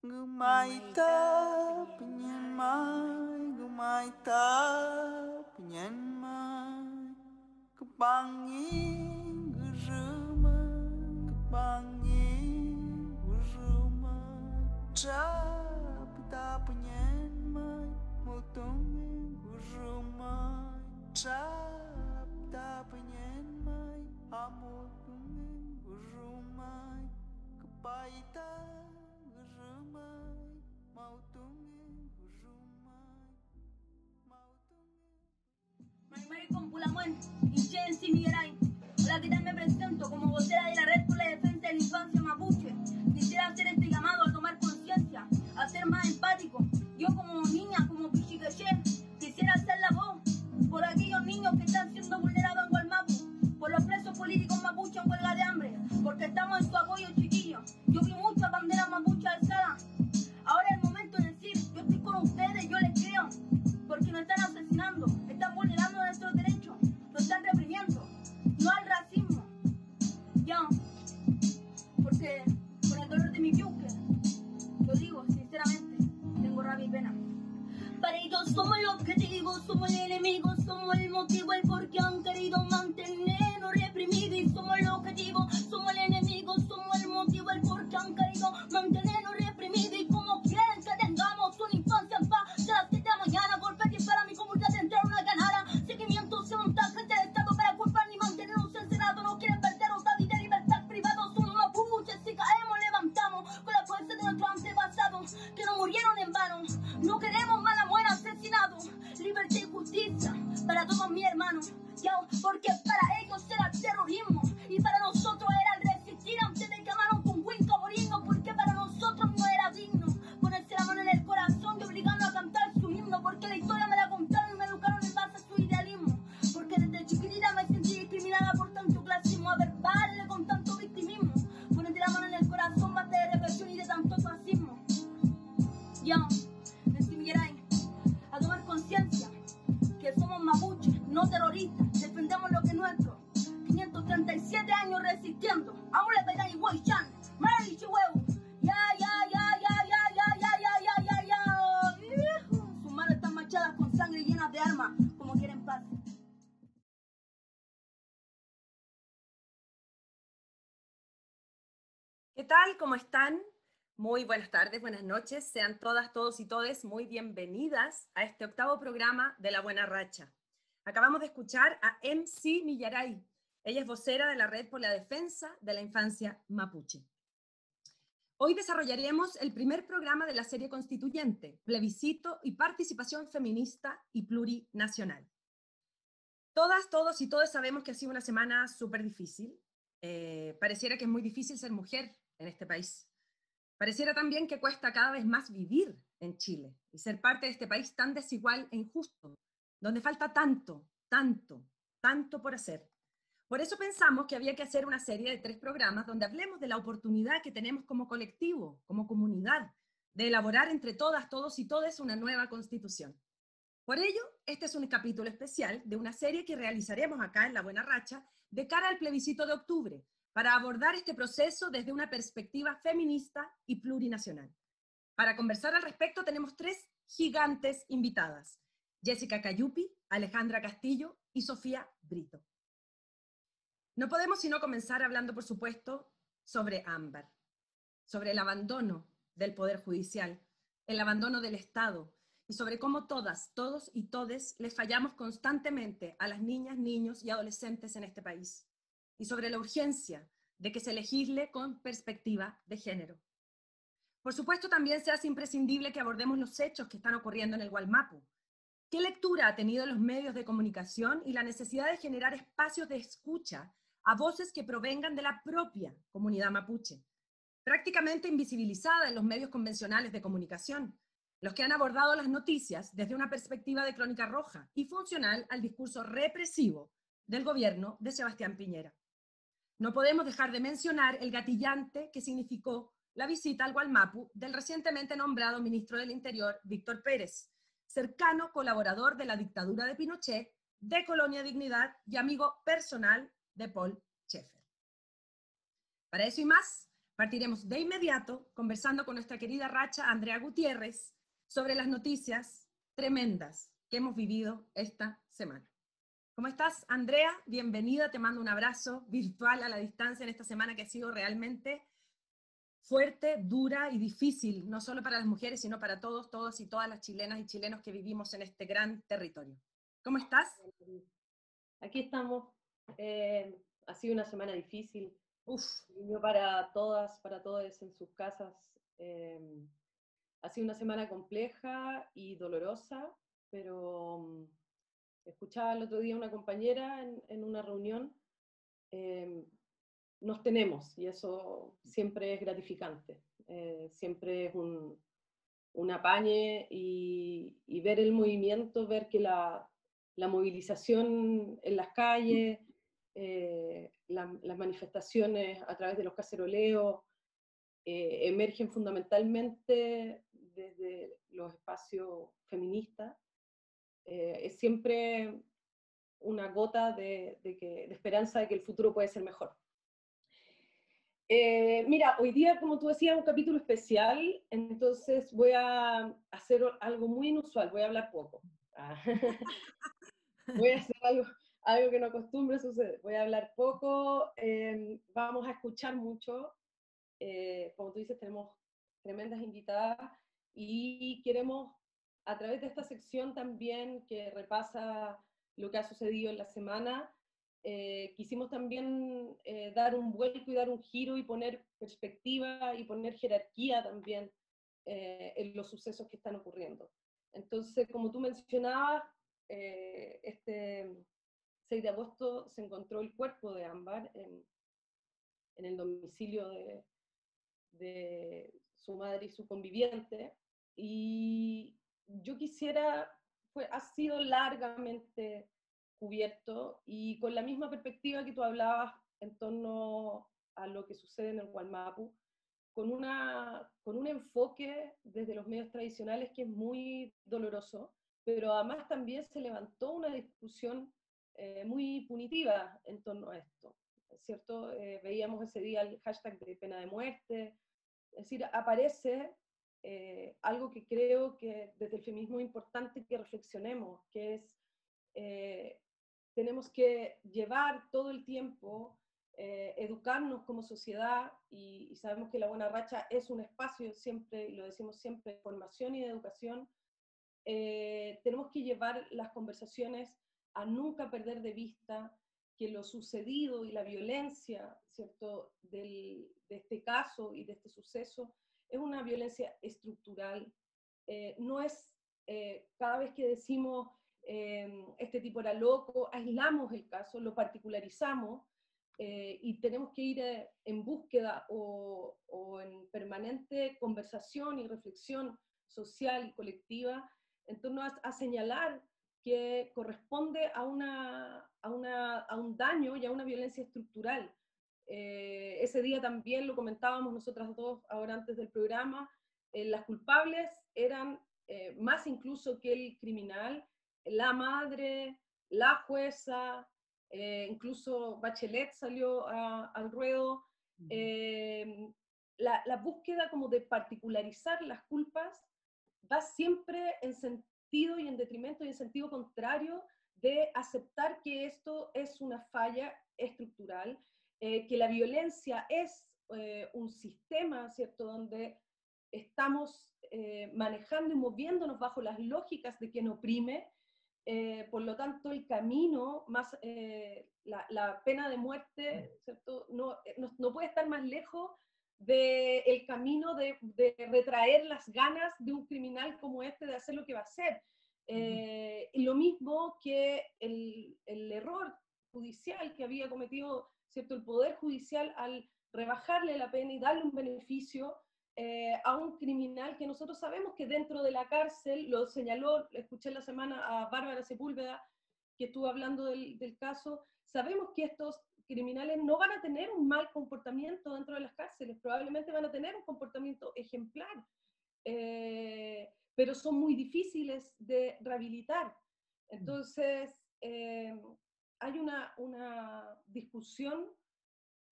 Gumaita pinyan mai, gumaita pinyan mai, kepangin gerumai, kepangin gerumai, capita pinyan mai, mutungin gerumai, capita pinyan mai, amutungin gerumai, kepaita. Hola, ¿qué tal? Me presento como vocera de la Red por la Defensa de la Infancia Mapuche. Quisiera hacer este llamado a tomar conciencia, a ser más empático. Yo como niña, como Pichicaché, quisiera hacer la voz por aquellos niños que están siendo vulnerados en Gualmapu, por los presos políticos mapuche en huelga de hambre, porque estamos en su apoyo, somos el enemigo, somos el motivo, el por qué han querido Muy buenas tardes, buenas noches. Sean todas, todos y todes muy bienvenidas a este octavo programa de La Buena Racha. Acabamos de escuchar a MC Millaray. Ella es vocera de la Red por la Defensa de la Infancia Mapuche. Hoy desarrollaremos el primer programa de la serie constituyente, plebiscito y participación feminista y plurinacional. Todas, todos y todos sabemos que ha sido una semana súper difícil. Eh, pareciera que es muy difícil ser mujer en este país. Pareciera también que cuesta cada vez más vivir en Chile y ser parte de este país tan desigual e injusto, donde falta tanto, tanto, tanto por hacer. Por eso pensamos que había que hacer una serie de tres programas donde hablemos de la oportunidad que tenemos como colectivo, como comunidad, de elaborar entre todas, todos y todas una nueva constitución. Por ello, este es un capítulo especial de una serie que realizaremos acá en La Buena Racha de cara al plebiscito de octubre, para abordar este proceso desde una perspectiva feminista y plurinacional. Para conversar al respecto tenemos tres gigantes invitadas, Jessica Cayupi, Alejandra Castillo y Sofía Brito. No podemos sino comenzar hablando, por supuesto, sobre Ámbar, sobre el abandono del Poder Judicial, el abandono del Estado y sobre cómo todas, todos y todes les fallamos constantemente a las niñas, niños y adolescentes en este país y sobre la urgencia de que se legisle con perspectiva de género. Por supuesto, también se hace imprescindible que abordemos los hechos que están ocurriendo en el Gualmapu. ¿Qué lectura ha tenido los medios de comunicación y la necesidad de generar espacios de escucha a voces que provengan de la propia comunidad mapuche, prácticamente invisibilizada en los medios convencionales de comunicación, los que han abordado las noticias desde una perspectiva de crónica roja y funcional al discurso represivo del gobierno de Sebastián Piñera. No podemos dejar de mencionar el gatillante que significó la visita al Gualmapu del recientemente nombrado ministro del Interior, Víctor Pérez, cercano colaborador de la dictadura de Pinochet, de Colonia Dignidad y amigo personal de Paul Schaeffer. Para eso y más, Partiremos de inmediato conversando con nuestra querida Racha Andrea Gutiérrez sobre las noticias tremendas que hemos vivido esta semana. ¿Cómo estás, Andrea? Bienvenida, te mando un abrazo virtual a la distancia en esta semana que ha sido realmente fuerte, dura y difícil, no solo para las mujeres, sino para todos, todos y todas las chilenas y chilenos que vivimos en este gran territorio. ¿Cómo estás? Aquí estamos. Eh, ha sido una semana difícil. Uf. Para todas, para todos en sus casas. Eh, ha sido una semana compleja y dolorosa, pero mm, escuchaba el otro día una compañera en, una reunión. Eh, nos tenemos y eso siempre es gratificante. siempre es un, un apañe y, ver el movimiento, ver que la, la movilización en las calles, eh, las manifestaciones a través de los caceroleos, eh, emergen fundamentalmente desde los espacios feministas. Eh, es siempre una gota de, que, de, esperanza de que el futuro puede ser mejor. mira, hoy día, como tú decías, un capítulo especial, entonces voy a hacer algo muy inusual, voy a hablar poco. Ah. voy a hacer algo, algo que no acostumbre suceder. Voy a hablar poco, em, vamos a escuchar mucho. Eh, como tú dices, tenemos tremendas invitadas y queremos, a través de esta sección también que repasa lo que ha sucedido en la semana, eh, quisimos también eh, dar un vuelco y dar un giro y poner perspectiva y poner jerarquía también en los sucesos que están ocurriendo. Entonces, como tú mencionabas, eh, este 6 de agosto se encontró el cuerpo de Ámbar en, en el domicilio de, de, su madre y su conviviente. Y yo quisiera, fue, ha sido largamente cubierto y con la misma perspectiva que tú hablabas en torno a lo que sucede en el Gualmapu, con, una, con un enfoque desde los medios tradicionales que es muy doloroso, pero además también se levantó una discusión eh, muy punitiva en torno a esto, ¿cierto? Eh, veíamos ese día el hashtag de pena de muerte, es decir, aparece eh, algo que creo que desde el feminismo es importante que reflexionemos, que es, tenemos que llevar todo el tiempo, educarnos como sociedad, y, y sabemos que la buena racha es un espacio siempre, y lo decimos siempre, de formación y de educación, eh, tenemos que llevar las conversaciones a nunca perder de vista que lo sucedido y la violencia, ¿cierto?, de este caso y de este suceso es una violencia estructural. Eh, no es eh, cada vez que decimos este tipo era loco, aislamos el caso, lo particularizamos y tenemos que ir en búsqueda o, o en permanente conversación y reflexión social y colectiva en torno a, señalar que corresponde a, una, a, una, a, un daño y a una violencia estructural. Eh, ese día también lo comentábamos nosotras dos ahora antes del programa, eh, las culpables eran eh, más incluso que el criminal, la madre, la jueza, incluso Bachelet salió al ruedo. La, la, búsqueda como de particularizar las culpas va siempre en sentido y en detrimento y en sentido contrario de aceptar que esto es una falla estructural, eh, que la violencia es eh, un sistema, ¿cierto?, donde estamos eh, manejando y moviéndonos bajo las lógicas de quien oprime, por lo tanto el camino más, la, pena de muerte, ¿cierto?, no, no, no puede estar más lejos del el camino de, retraer las ganas de un criminal como este de hacer lo que va a hacer. Eh, lo mismo que el, el, error judicial que había cometido ¿cierto? el Poder Judicial al rebajarle la pena y darle un beneficio eh, a un criminal que nosotros sabemos que dentro de la cárcel, lo señaló, escuché la semana a Bárbara Sepúlveda, que estuvo hablando del, caso, sabemos que estos criminales no van a tener un mal comportamiento dentro de las cárceles, probablemente van a tener un comportamiento ejemplar, eh, pero son muy difíciles de rehabilitar. Entonces, eh, hay una, una discusión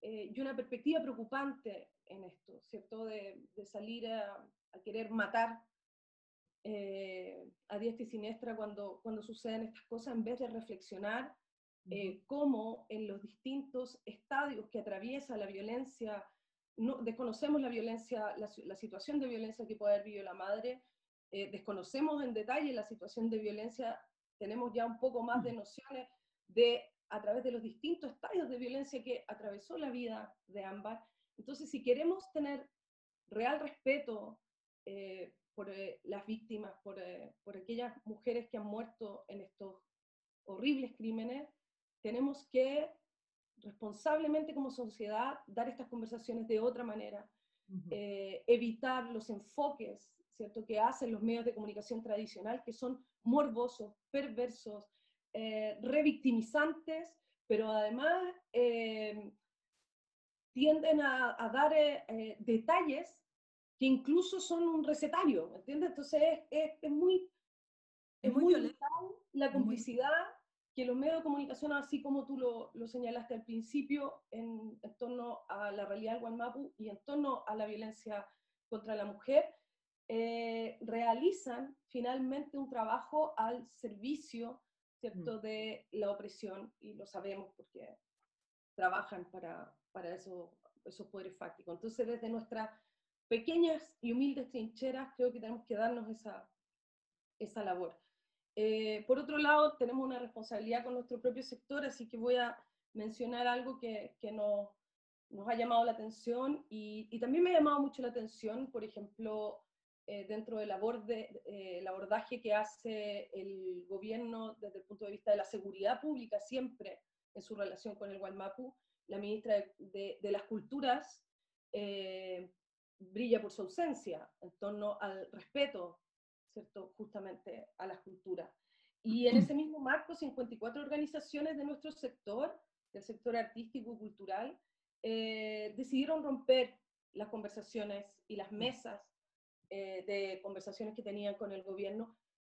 eh, y una perspectiva preocupante en esto, ¿cierto? De, de salir a, a, querer matar eh, a diestra y siniestra cuando, cuando suceden estas cosas, en vez de reflexionar eh, cómo en los distintos estadios que atraviesa la violencia, no, desconocemos la violencia, la, la, situación de violencia que puede haber vivido la madre, eh, desconocemos en detalle la situación de violencia, tenemos ya un poco más de nociones de a través de los distintos estadios de violencia que atravesó la vida de Ámbar. Entonces, si queremos tener real respeto eh, por eh, las víctimas, por, eh, por aquellas mujeres que han muerto en estos horribles crímenes, tenemos que responsablemente como sociedad dar estas conversaciones de otra manera, evitar los enfoques ¿cierto? que hacen los medios de comunicación tradicional, que son morbosos, perversos, eh, revictimizantes, pero además eh, tienden a, a dar eh, eh, detalles que incluso son un recetario, ¿entiendes? Entonces es, es, es muy, es muy, muy la complicidad que los medios de comunicación, así como tú lo, lo señalaste al principio, en, en, torno a la realidad del Guanmapu y en torno a la violencia contra la mujer, eh, realizan finalmente un trabajo al servicio ¿cierto? de la opresión, y lo sabemos porque trabajan para, para eso, esos poderes fácticos. Entonces, desde nuestras pequeñas y humildes trincheras, creo que tenemos que darnos esa, esa labor. Eh, por otro lado, tenemos una responsabilidad con nuestro propio sector, así que voy a mencionar algo que, que nos, nos ha llamado la atención y, y, también me ha llamado mucho la atención, por ejemplo, eh, dentro del eh, abordaje que hace el gobierno desde el punto de vista de la seguridad pública siempre en su relación con el Gualmapu, la ministra de, de, de las Culturas eh, brilla por su ausencia en torno al respeto, ¿cierto?, justamente a las culturas. Y en ese mismo marco, 54 organizaciones de nuestro sector, del sector artístico y cultural, eh, decidieron romper las conversaciones y las mesas eh, de conversaciones que tenían con el gobierno.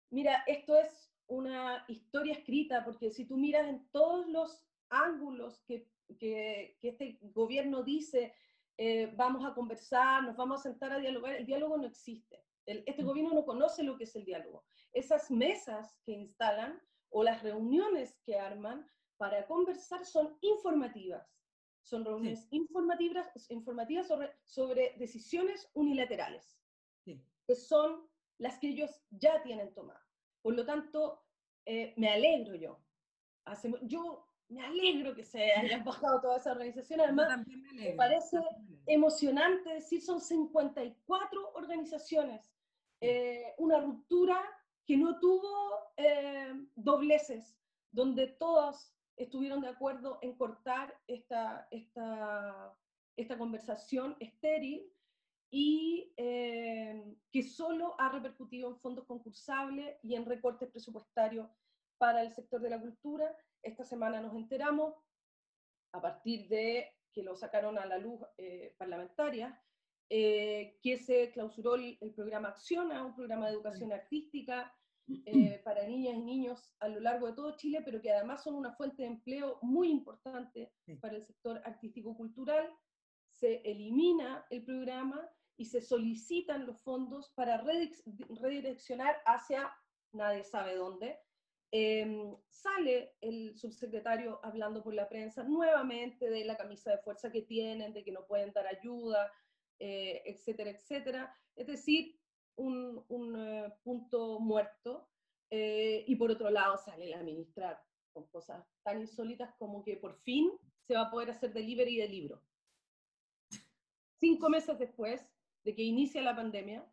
Mira, esto es una historia escrita, porque si tú miras en todos los ángulos que, que, que este gobierno dice, eh, vamos a conversar, nos vamos a sentar a dialogar, el diálogo no existe. El, este gobierno no conoce lo que es el diálogo. Esas mesas que instalan o las reuniones que arman para conversar son informativas. Son reuniones sí. informativas, informativas sobre, sobre decisiones unilaterales. Que son las que ellos ya tienen tomadas. Por lo tanto, eh, me alegro yo. Hace, yo me alegro que se hayan bajado toda esa organización. Además, me, me, parece emocionante decir, son 54 organizaciones. Eh, una ruptura que no tuvo eh, dobleces, donde todos estuvieron de acuerdo en cortar esta, esta, esta conversación estéril y eh, que solo ha repercutido en fondos concursables y en recortes presupuestarios para el sector de la cultura. Esta semana nos enteramos, a partir de que lo sacaron a la luz eh, parlamentaria, eh, que se clausuró el, el, programa Acciona, un programa de educación artística eh, para niñas y niños a lo largo de todo Chile, pero que además son una fuente de empleo muy importante para el sector artístico-cultural. Se elimina el programa y se solicitan los fondos para redireccionar hacia nadie sabe dónde. Eh, sale el subsecretario hablando por la prensa nuevamente de la camisa de fuerza que tienen, de que no pueden dar ayuda, eh, etcétera, etcétera. Es decir, un, un uh, punto muerto. Eh, y por otro lado sale la ministra con cosas tan insólitas como que por fin se va a poder hacer delivery de libro. Cinco meses después, de que inicia la pandemia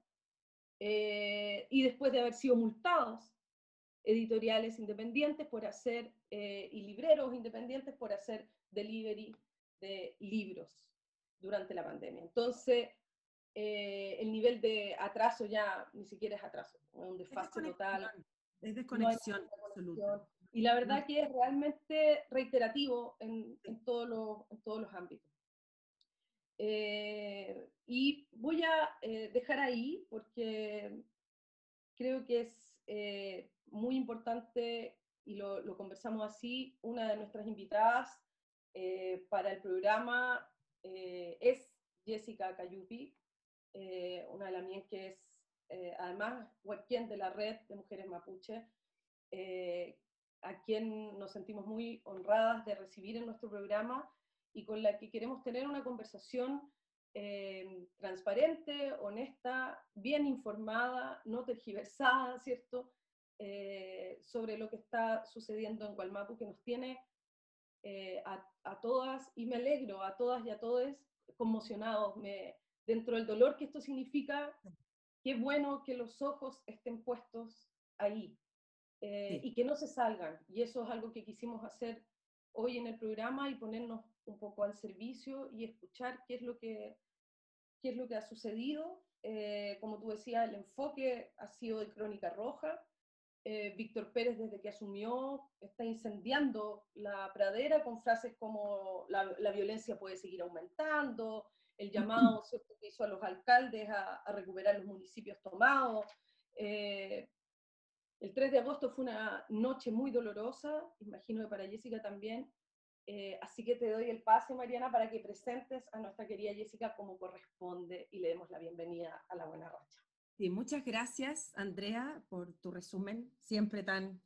eh, y después de haber sido multados editoriales independientes por hacer eh, y libreros independientes por hacer delivery de libros durante la pandemia. Entonces, eh, el nivel de atraso ya ni siquiera es atraso, es un desfase total. Es desconexión no absoluta. Y la verdad que es realmente reiterativo en, en, todos, los, en todos los ámbitos. Eh, y voy a eh, dejar ahí porque creo que es eh, muy importante, y lo, lo, conversamos así, una de nuestras invitadas eh, para el programa eh, es Jessica Cayupi, eh, una de las mías que es además quien de la red de mujeres mapuche, a quien nos sentimos muy honradas de recibir en nuestro programa y con la que queremos tener una conversación transparente, honesta, bien informada, no tergiversada, ¿cierto? sobre lo que está sucediendo en Gualmapu, que nos tiene a, a, todas, y me alegro, a todas y a todos conmocionados, me, dentro del dolor que esto significa, qué bueno que los ojos estén puestos ahí eh, y que no se salgan. Y eso es algo que quisimos hacer hoy en el programa y ponernos un poco al servicio y escuchar qué es lo que, qué es lo que ha sucedido. Eh, como tú decías, el enfoque ha sido de Crónica Roja. Eh, Víctor Pérez, desde que asumió, está incendiando la pradera con frases como la, la violencia puede seguir aumentando, el llamado que hizo a los alcaldes a, recuperar los municipios tomados. Eh, el 3 de agosto fue una noche muy dolorosa, imagino que para Jessica también, eh, así que te doy el pase, Mariana, para que presentes a nuestra querida Jessica como corresponde y le demos la bienvenida a La Buena Racha. Sí, muchas gracias, Andrea, por tu resumen, siempre tan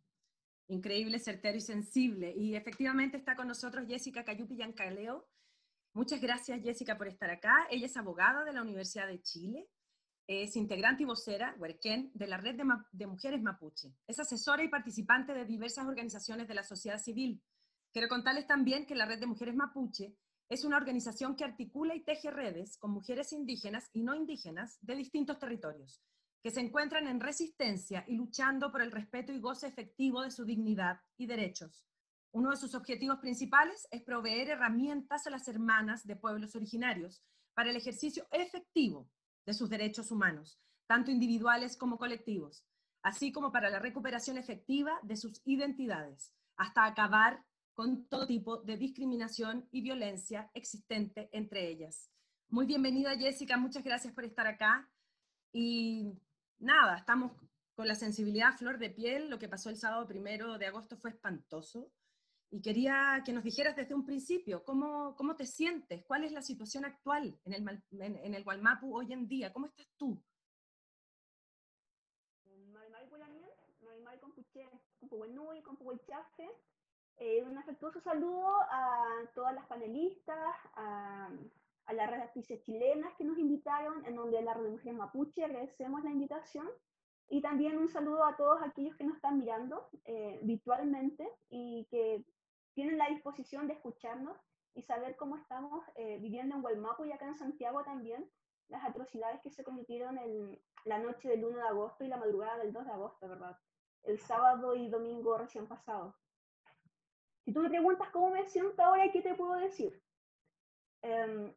increíble, certero y sensible. Y efectivamente está con nosotros Jessica Cayupi Yancaleo, Muchas gracias, Jessica, por estar acá. Ella es abogada de la Universidad de Chile, es integrante y vocera, Huerquén, de la Red de, Mujeres Mapuche. Es asesora y participante de diversas organizaciones de la sociedad civil. Quiero contarles también que la Red de Mujeres Mapuche es una organización que articula y teje redes con mujeres indígenas y no indígenas de distintos territorios, que se encuentran en resistencia y luchando por el respeto y goce efectivo de su dignidad y derechos. Uno de sus objetivos principales es proveer herramientas a las hermanas de pueblos originarios para el ejercicio efectivo de sus derechos humanos, tanto individuales como colectivos, así como para la recuperación efectiva de sus identidades, hasta acabar con todo tipo de discriminación y violencia existente entre ellas. Muy bienvenida Jessica, muchas gracias por estar acá. Y nada, estamos con la sensibilidad flor de piel, lo que pasó el sábado primero de agosto fue espantoso. Y quería que nos dijeras desde un principio, ¿cómo, cómo te sientes? ¿Cuál es la situación actual en el, en, el Gualmapu hoy en día? ¿Cómo estás tú? Eh, un afectuoso saludo a todas las panelistas, a, a las redes chilenas que nos invitaron, en donde la Mujeres Mapuche agradecemos la invitación. Y también un saludo a todos aquellos que nos están mirando eh, virtualmente y que tienen la disposición de escucharnos y saber cómo estamos eh, viviendo en Gualmapu y acá en Santiago también, las atrocidades que se cometieron en la noche del 1 de agosto y la madrugada del 2 de agosto, ¿verdad? El sábado y domingo recién pasado. Si tú me preguntas cómo me siento ahora, ¿qué te puedo decir? Em,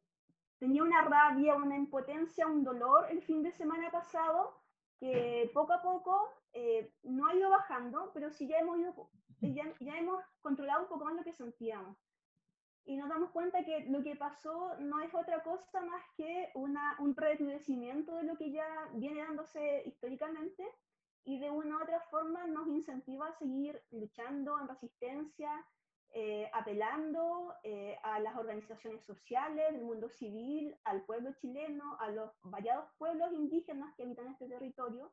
tenía una rabia, una impotencia, un dolor el fin de semana pasado que poco a poco eh, no ha ido bajando, pero sí ya hemos ido ya, ya hemos controlado un poco más lo que sentíamos. Y nos damos cuenta que lo que pasó no es otra cosa más que una, un recrudecimiento de lo que ya viene dándose históricamente y de una u otra forma nos incentiva a seguir luchando en resistencia, eh, apelando eh, a las organizaciones sociales, del mundo civil, al pueblo chileno, a los variados pueblos indígenas que habitan este territorio,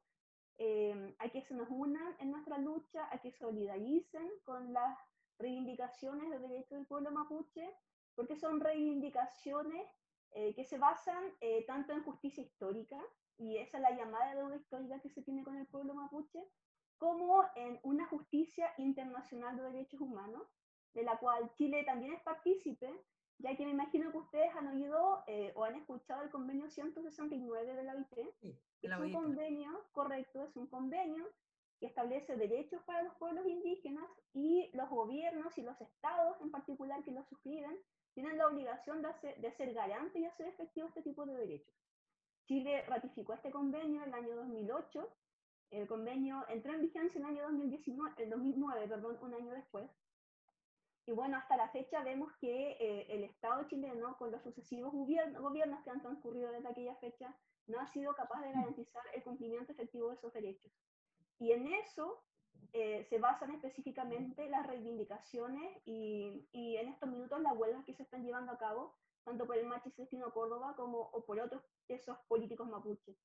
eh, a que se nos unan en nuestra lucha, a que solidaricen con las reivindicaciones de derechos del pueblo mapuche, porque son reivindicaciones eh, que se basan eh, tanto en justicia histórica, y esa es la llamada deuda histórica que se tiene con el pueblo mapuche, como en una justicia internacional de derechos humanos, de la cual Chile también es partícipe, ya que me imagino que ustedes han oído o han escuchado el convenio 169 de la OIT, es un convenio, correcto, es un convenio que establece derechos para los pueblos indígenas y los gobiernos y los estados en particular que lo suscriben tienen la obligación de, hacer, de ser garante y hacer efectivo este tipo de derechos. Chile ratificó este convenio en el año 2008, el convenio entró en vigencia en el año 2019, el 2009, perdón, un año después. Y bueno, hasta la fecha vemos que eh, el Estado chileno, con los sucesivos gobiernos, que han transcurrido desde aquella fecha, no ha sido capaz de garantizar el cumplimiento efectivo de esos derechos. Y en eso eh, se basan específicamente las reivindicaciones y, y, en estos minutos las huelgas que se están llevando a cabo tanto por el Machi Celestino Córdoba como o por otros esos políticos mapuches.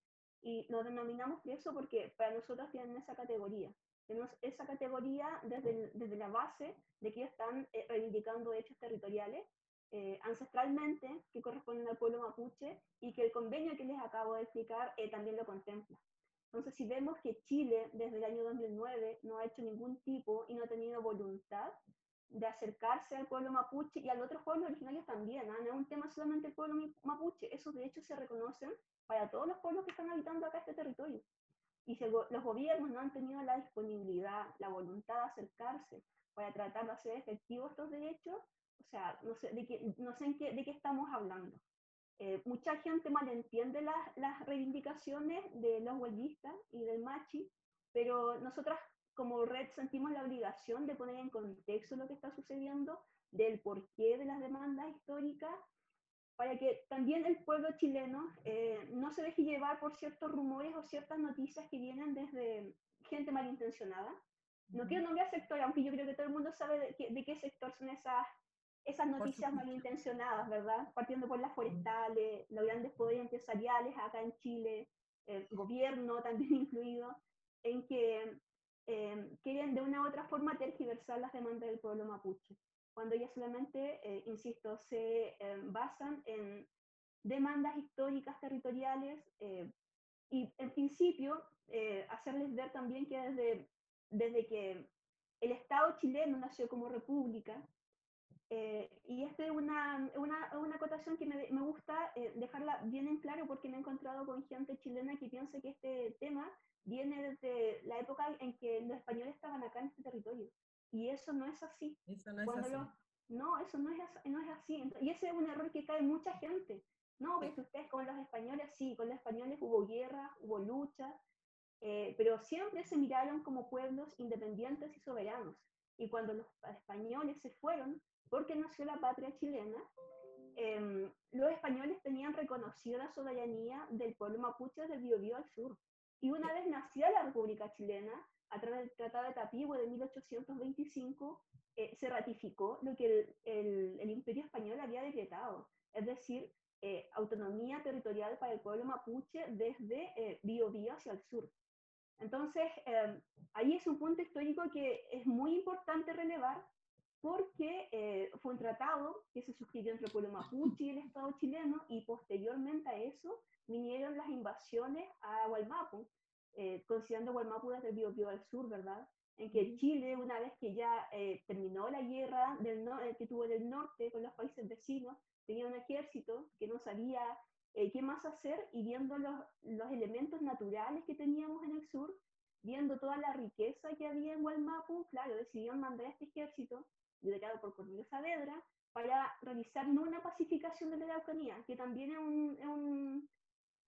Y los denominamos eso porque para nosotros tienen esa categoría. Tenemos esa categoría desde, desde la base de que están eh, reivindicando hechos territoriales eh, ancestralmente que corresponden al pueblo mapuche y que el convenio que les acabo de explicar eh, también lo contempla. Entonces, si vemos que Chile desde el año 2009 no ha hecho ningún tipo y no ha tenido voluntad de acercarse al pueblo mapuche y a los otros pueblos originarios también, ¿ah? no es un tema solamente del pueblo mapuche, esos derechos se reconocen para todos los pueblos que están habitando acá este territorio. Y si los gobiernos no han tenido la disponibilidad, la voluntad de acercarse para tratar de hacer efectivos estos derechos, o sea, no sé, de, qué, no sé en qué, de qué estamos hablando. Eh, mucha gente malentiende las, las reivindicaciones de los huelguistas y del machi, pero nosotras como red sentimos la obligación de poner en contexto lo que está sucediendo, del porqué de las demandas históricas, para que también el pueblo chileno eh, no se deje llevar por ciertos rumores o ciertas noticias que vienen desde gente malintencionada. No quiero nombrar sector, aunque yo creo que todo el mundo sabe de qué, de qué sector son esas, esas noticias malintencionadas, ¿verdad? Partiendo por las forestales, los grandes poderes empresariales acá en Chile, el gobierno también incluido, en que eh, quieren de una u otra forma tergiversar las demandas del pueblo mapuche, cuando ellas solamente, eh, insisto, se eh, basan en demandas históricas territoriales y en principio hacerles ver también que desde, desde que el Estado chileno nació como república, y esta es una, una, una acotación que me, me gusta dejarla bien en claro porque me he encontrado con gente chilena que piensa que este tema viene desde la época en que los españoles estaban acá en este territorio. Y eso no es así. Eso no es así. no, eso no es, no es así. Y ese es un error que cae mucha gente. No, porque ustedes con los españoles, sí, con los españoles hubo guerra, hubo lucha, eh, pero siempre se miraron como pueblos independientes y soberanos. Y cuando los españoles se fueron, porque nació la patria chilena, em, los españoles tenían reconocida la soberanía del pueblo mapuche desde Biobío al sur. Y una vez nacida la República Chilena, a través del Tratado de Tapigüe de 1825, eh, se ratificó lo que el, el, Imperio Español había decretado, es decir, eh, autonomía territorial para el pueblo mapuche desde eh, Biobío hacia el sur. Entonces, eh, ahí es un punto histórico que es muy importante relevar porque fue un tratado que se suscribió entre el pueblo mapuche y el Estado chileno y posteriormente a eso vinieron las invasiones a Gualmapu, eh, considerando Gualmapu desde el Biobío al sur, ¿verdad? En que Chile, una vez que ya eh, terminó la guerra del no eh, que tuvo en el norte con los países vecinos, tenía un ejército que no sabía eh, qué más hacer y viendo los, los elementos naturales que teníamos en el sur, viendo toda la riqueza que había en Gualmapu, claro, decidieron mandar a este ejército, liderado por Cornelio Saavedra, para realizar no una pacificación de la Araucanía, que también es un, es un,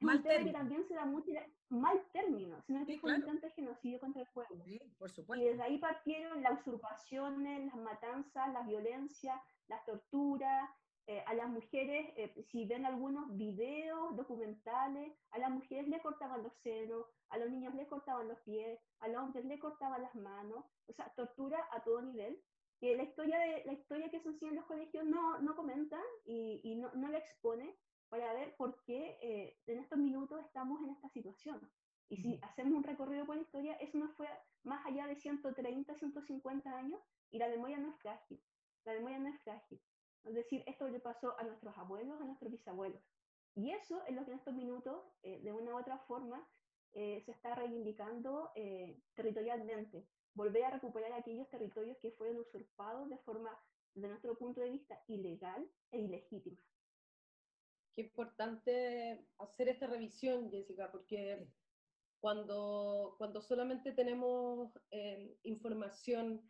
mal que también se da mucho mal término, sino que fue un intento genocidio contra el pueblo. Sí, por Y supuesto. desde ahí partieron las usurpaciones, las matanzas, la violencia, las torturas, eh, a las mujeres, eh, si ven algunos videos documentales, a las mujeres le cortaban los senos, a los niños le cortaban los pies, a los hombres le cortaban las manos, o sea, tortura a todo nivel. Que la historia, de, la historia que se enseña en los colegios no, no comenta y, y no, no la expone, para ver por qué eh, en estos minutos estamos en esta situación. Y si hacemos un recorrido por la historia, eso no fue más allá de 130, 150 años y la memoria no es frágil. La memoria no es frágil. Es decir, esto le pasó a nuestros abuelos, a nuestros bisabuelos. Y eso es lo que en estos minutos, eh, de una u otra forma, eh, se está reivindicando eh, territorialmente. Volver a recuperar aquellos territorios que fueron usurpados de forma, desde nuestro punto de vista, ilegal e ilegítima qué importante hacer esta revisión, Jessica, porque cuando, cuando solamente tenemos eh, información,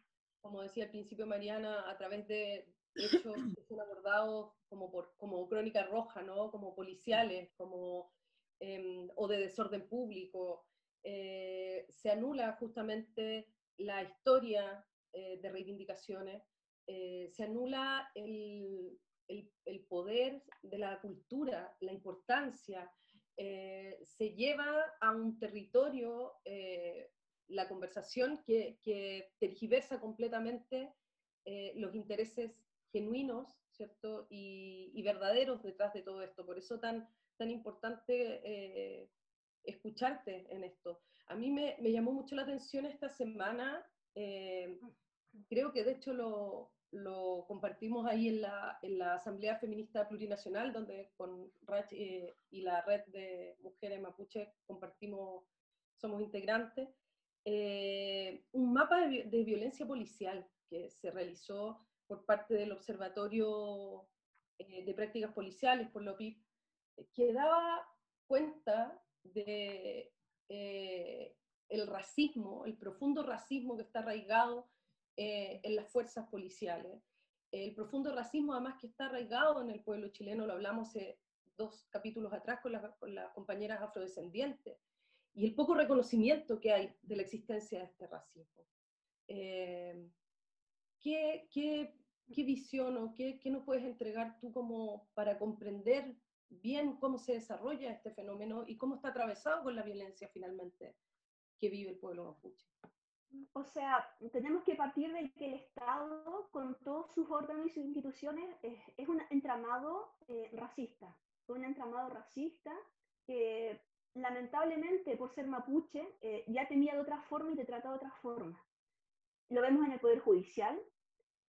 como decía al principio Mariana, a través de hechos que son abordados como, por, como crónica roja, ¿no? como policiales, como, eh, o de desorden público, eh, se anula justamente la historia eh, de reivindicaciones, eh, se anula el, el, el, poder de la cultura, la importancia, eh, se lleva a un territorio eh, la conversación que, que, tergiversa completamente eh, los intereses genuinos, ¿cierto? Y, verdaderos detrás de todo esto. Por eso tan, tan importante eh, escucharte en esto. A mí me, me, llamó mucho la atención esta semana, eh, creo que de hecho lo, lo compartimos ahí en la, en la, Asamblea Feminista Plurinacional, donde con Rach eh, y la red de mujeres mapuche compartimos, somos integrantes, un mapa de, de, violencia policial que se realizó por parte del Observatorio eh, de Prácticas Policiales, por lo PIB, que daba cuenta de eh, el racismo, el profundo racismo que está arraigado eh, en las fuerzas policiales. El profundo racismo además que está arraigado en el pueblo chileno, lo hablamos dos capítulos atrás con, con, las compañeras afrodescendientes, y el poco reconocimiento que hay de la existencia de este racismo. ¿qué, qué, qué visión o qué, qué nos puedes entregar tú como para comprender bien cómo se desarrolla este fenómeno y cómo está atravesado con la violencia finalmente que vive el pueblo mapuche? O sea, tenemos que partir de que el Estado, con todos sus órganos y sus instituciones, es, un entramado eh, racista. Un entramado racista que lamentablemente, por ser mapuche, eh, ya tenía de otra forma y te trata de otra forma. Lo vemos en el Poder Judicial,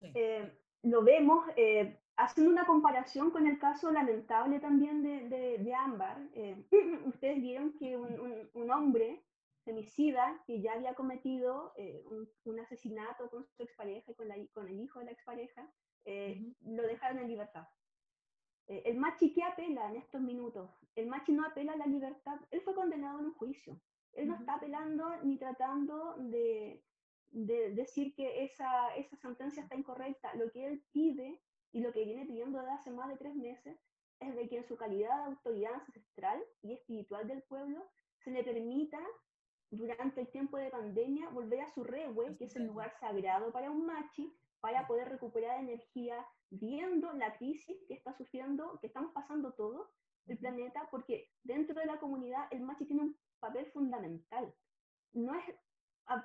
eh, lo vemos eh, haciendo una comparación con el caso lamentable también de, de, Ámbar. Eh, ustedes vieron que un, un, hombre femicida que ya había cometido un, un, asesinato con su expareja y con, la, con el hijo de la expareja, lo dejaron en libertad. el machi que apela en estos minutos, el machi no apela a la libertad, él fue condenado en un juicio. Él no está apelando ni tratando de, de decir que esa, esa sentencia está incorrecta. Lo que él pide y lo que viene pidiendo desde hace más de tres meses es de que en su calidad de autoridad ancestral y espiritual del pueblo se le permita durante el tiempo de pandemia volver a su rewe, que es el lugar sagrado para un machi, para poder recuperar energía viendo la crisis que está sufriendo, que estamos pasando todo el planeta, porque dentro de la comunidad el machi tiene un papel fundamental. No es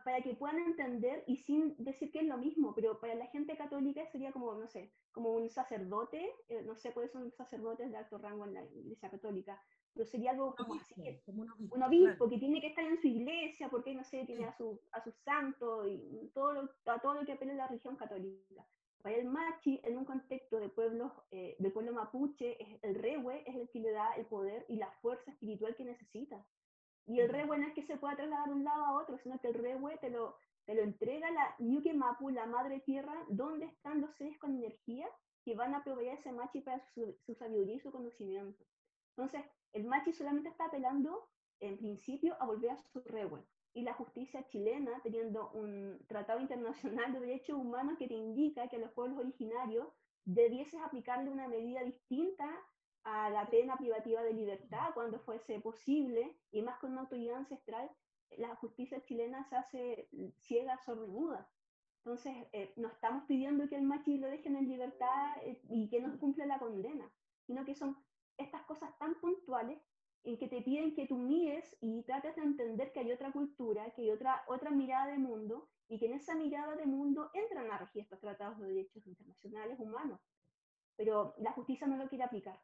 para que puedan entender y sin decir que es lo mismo, pero para la gente católica sería como, no sé, como un sacerdote, eh, no sé cuáles son sacerdotes de alto rango en la iglesia católica, pero sería algo como así, un obispo, que tiene que estar en su iglesia porque, no sé, tiene a su, a su santo y todo a todo lo que apela a la religión católica. Para el machi, en un contexto de pueblos, eh, del pueblo mapuche, es, el rehue es el que le da el poder y la fuerza espiritual que necesita. Y el rehue no es que se pueda trasladar de un lado a otro, sino que el rehue te lo, te lo entrega la Yuke Mapu, la madre tierra, donde están los seres con energía que van a proveer ese machi para su, sabiduría y su conocimiento. Entonces, el machi solamente está apelando, en principio, a volver a su rehue. Y la justicia chilena, teniendo un tratado internacional de derechos humanos que te indica que a los pueblos originarios debieses aplicarle una medida distinta a la pena privativa de libertad cuando fuese posible, y más con una autoridad ancestral, la justicia chilena se hace ciega, sordomuda. Entonces, eh, no estamos pidiendo que el machi lo dejen en libertad eh, y que no cumpla la condena, sino que son estas cosas tan puntuales en que te piden que tú mires y trates de entender que hay otra cultura, que hay otra, otra mirada de mundo, y que en esa mirada de mundo entran a regir estos tratados de derechos internacionales humanos. Pero la justicia no lo quiere aplicar.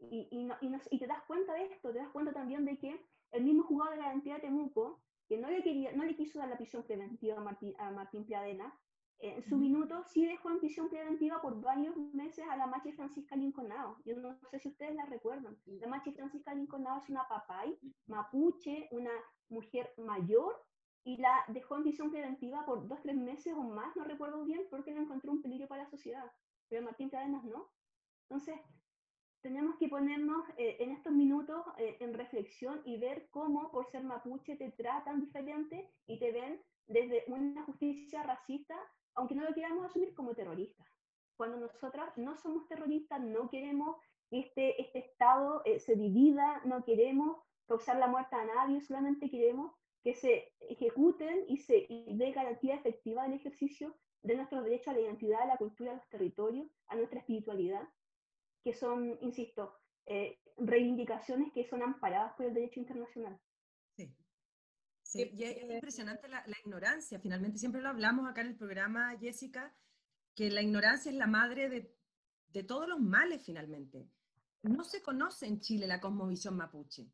Y, y, te das cuenta de esto, te das cuenta también de que el mismo jugador de la garantía de Temuco, que no le, quería, no le quiso dar la prisión preventiva a Martín, a Martín Pradena, en su minuto sí dejó en prisión preventiva por varios meses a la machi Francisca Lincolnao. Yo no sé si ustedes la recuerdan. La machi Francisca Lincolnao es una papay, mapuche, una mujer mayor, y la dejó en prisión preventiva por dos, tres meses o más, no recuerdo bien, porque le encontró un peligro para la sociedad. Pero Martín Pradenas no. Entonces, tenemos que ponernos eh, en estos minutos eh, en reflexión y ver cómo por ser mapuche te tratan diferente y te ven desde una justicia racista, aunque no lo queramos asumir como terrorista. Cuando nosotras no somos terroristas, no queremos que este, este Estado eh, se divida, no queremos causar la muerte a nadie, solamente queremos que se ejecuten y se dé garantía efectiva del ejercicio de nuestros derechos a la identidad, a la cultura, a los territorios, a nuestra espiritualidad que son, insisto, eh, reivindicaciones que son amparadas por el derecho internacional. Sí. Sí, y es impresionante la, ignorancia, finalmente siempre lo hablamos acá en el programa, Jessica, que la ignorancia es la madre de, de todos los males finalmente. No se conoce en Chile la cosmovisión mapuche.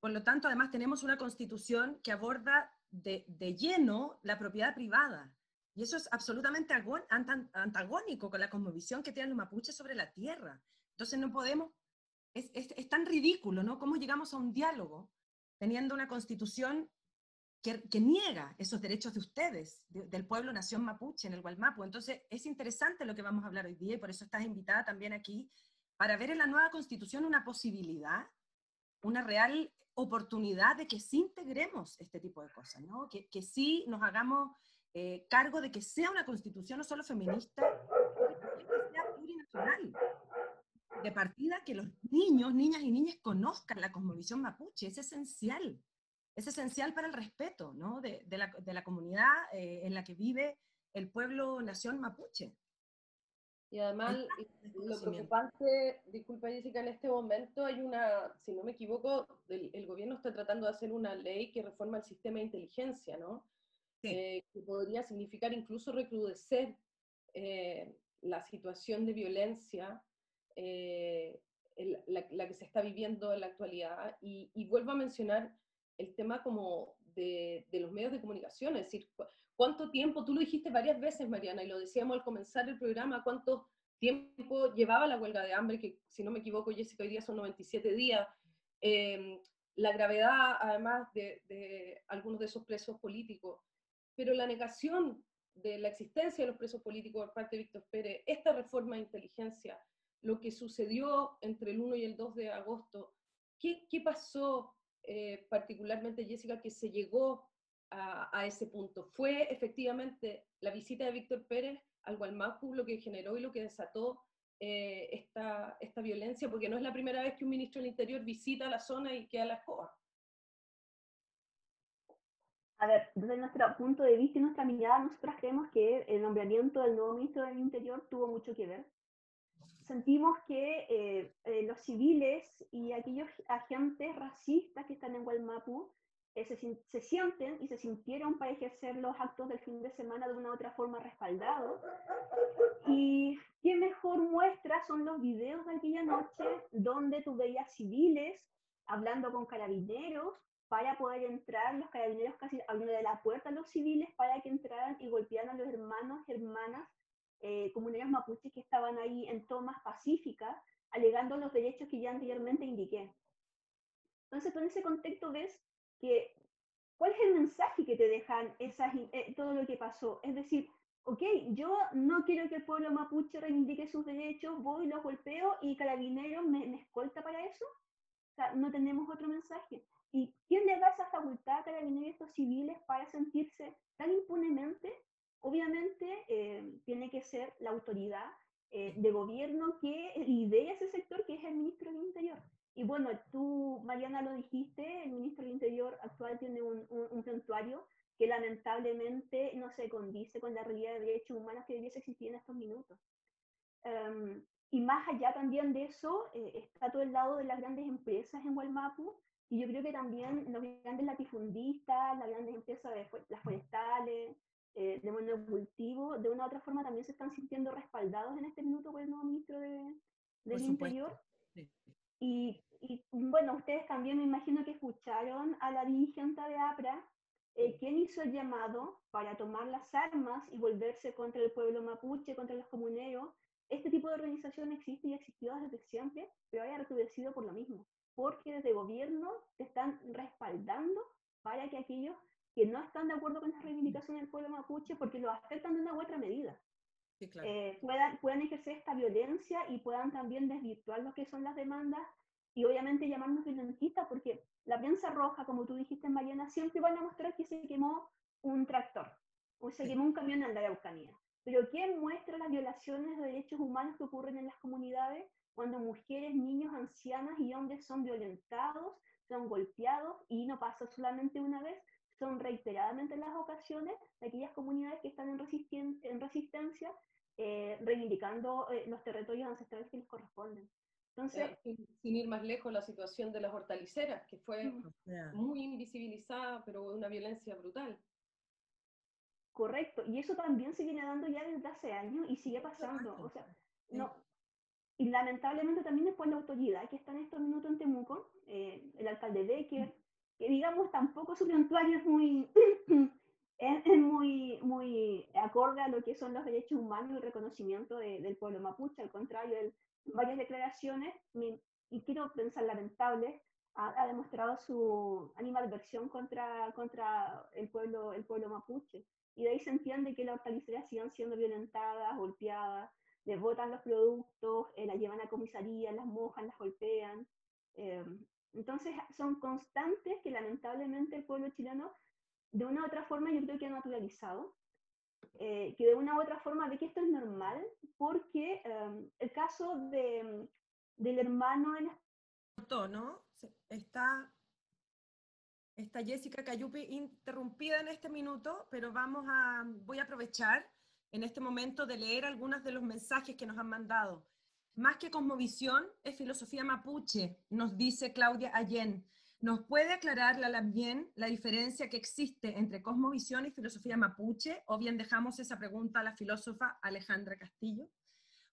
Por lo tanto, además tenemos una constitución que aborda de, de lleno la propiedad privada. Y eso es absolutamente antagónico con la cosmovisión que tienen los mapuches sobre la tierra. Entonces no podemos, es, es, es tan ridículo, ¿no? ¿Cómo llegamos a un diálogo teniendo una constitución que, que, niega esos derechos de ustedes, de, del pueblo nación mapuche en el Gualmapu. Entonces, es interesante lo que vamos a hablar hoy día y por eso estás invitada también aquí para ver en la nueva constitución una posibilidad, una real oportunidad de que sí integremos este tipo de cosas, ¿no? que, que sí nos hagamos eh, cargo de que sea una constitución no solo feminista, sino que sea plurinacional. De partida, que los niños, niñas y niñas conozcan la cosmovisión mapuche, es esencial es esencial para el respeto ¿no? de, de, la, de, la, comunidad eh, en la que vive el pueblo nación mapuche. Y además, lo preocupante, disculpa Jessica, en este momento hay una, si no me equivoco, el, el, gobierno está tratando de hacer una ley que reforma el sistema de inteligencia, ¿no? Sí. Eh, que podría significar incluso recrudecer eh, la situación de violencia eh, el, la, la, que se está viviendo en la actualidad. Y, y vuelvo a mencionar el tema como de, de, los medios de comunicación, es decir, cuánto tiempo, tú lo dijiste varias veces, Mariana, y lo decíamos al comenzar el programa, cuánto tiempo llevaba la huelga de hambre, que si no me equivoco, Jessica, hoy día son 97 días, eh, la gravedad además de, de, algunos de esos presos políticos, pero la negación de la existencia de los presos políticos por parte de Víctor Pérez, esta reforma de inteligencia, lo que sucedió entre el 1 y el 2 de agosto, ¿qué, qué pasó? eh, particularmente Jessica, que se llegó a, a, ese punto. Fue efectivamente la visita de Víctor Pérez al Gualmapu lo que generó y lo que desató eh, esta, esta violencia, porque no es la primera vez que un ministro del Interior visita la zona y queda la escoba. A ver, desde nuestro punto de vista y nuestra mirada, nosotros creemos que el nombramiento del nuevo ministro del Interior tuvo mucho que ver sentimos que eh, eh, los civiles y aquellos agentes racistas que están en Gualmapu eh, se, se, sienten y se sintieron para ejercer los actos del fin de semana de una u otra forma respaldados. Y qué mejor muestra son los videos de aquella noche donde tú veías civiles hablando con carabineros para poder entrar, los carabineros casi abriendo de la puerta a los civiles para que entraran y golpearan a los hermanos y hermanas eh, comunidades mapuches que estaban ahí en tomas pacíficas, alegando los derechos que ya anteriormente indiqué. Entonces, en ese contexto ves que, ¿cuál es el mensaje que te dejan esas, eh, todo lo que pasó? Es decir, ok, yo no quiero que el pueblo mapuche reivindique sus derechos, voy, los golpeo y Carabineros me, me escolta para eso. O sea, no tenemos otro mensaje. ¿Y quién le da esa facultad a Carabineros estos civiles para sentirse tan impunemente Obviamente eh, tiene que ser la autoridad eh, de gobierno que lidera ese sector, que es el ministro del Interior. Y bueno, tú, Mariana, lo dijiste, el ministro del Interior actual tiene un, un, un santuario que lamentablemente no se condice con la realidad de derechos humanos que debiese existir en estos minutos. Um, y más allá también de eso, eh, está todo el lado de las grandes empresas en Gualmapu, y yo creo que también los grandes latifundistas, las grandes empresas de las forestales, eh, de monocultivo, de una u otra forma también se están sintiendo respaldados en este minuto por el nuevo ministro de, del Interior. Sí. Y, y, bueno, ustedes también me imagino que escucharon a la dirigente de APRA, eh, quien hizo el llamado para tomar las armas y volverse contra el pueblo mapuche, contra los comuneros. Este tipo de organización existe y ha existido desde siempre, pero haya recrudecido por lo mismo, porque desde gobierno te están respaldando para que aquellos que no están de acuerdo con las reivindicaciones del pueblo mapuche porque lo afectan de una u otra medida. Sí, claro. eh, puedan, puedan ejercer esta violencia y puedan también desvirtuar lo que son las demandas y obviamente llamarnos violentistas porque la prensa roja, como tú dijiste, Mariana, siempre van a mostrar que se quemó un tractor o se sí. quemó un camión en la Araucanía. Pero ¿quién muestra las violaciones de derechos humanos que ocurren en las comunidades cuando mujeres, niños, ancianas y hombres son violentados, son golpeados y no pasa solamente una vez, son reiteradamente las ocasiones de aquellas comunidades que están en, resisten en resistencia, eh, reivindicando eh, los territorios ancestrales que les corresponden. Entonces, eh, sin, sin, ir más lejos, la situación de las hortaliceras, que fue yeah. muy invisibilizada, pero una violencia brutal. Correcto, y eso también se viene dando ya desde hace años y sigue pasando. O sea, no, y lamentablemente también después la autoridad que está en estos minutos en Temuco, eh, el alcalde Becker, que digamos tampoco su santuario es muy, es, muy, muy acorde a lo que son los derechos humanos y el reconocimiento del pueblo mapuche, al contrario, en varias declaraciones, y quiero pensar lamentable, ha, demostrado su animadversión contra, contra el, pueblo, el pueblo mapuche. Y de ahí se entiende que las hortaliceras sigan siendo violentadas, golpeadas, les botan los productos, eh, las llevan a comisaría, las mojan, las golpean. Eh, entonces son constantes que lamentablemente el pueblo chileno de una u otra forma yo creo que ha naturalizado, eh, que de una u otra forma ve que esto es normal, porque el caso de, del hermano en... ¿no? Está, está Jessica Cayupi interrumpida en este minuto, pero vamos a, voy a aprovechar en este momento de leer algunos de los mensajes que nos han mandado. Más que cosmovisión, es filosofía mapuche, nos dice Claudia Allen. ¿Nos puede aclarar la bien la diferencia que existe entre cosmovisión y filosofía mapuche? O bien dejamos esa pregunta a la filósofa Alejandra Castillo.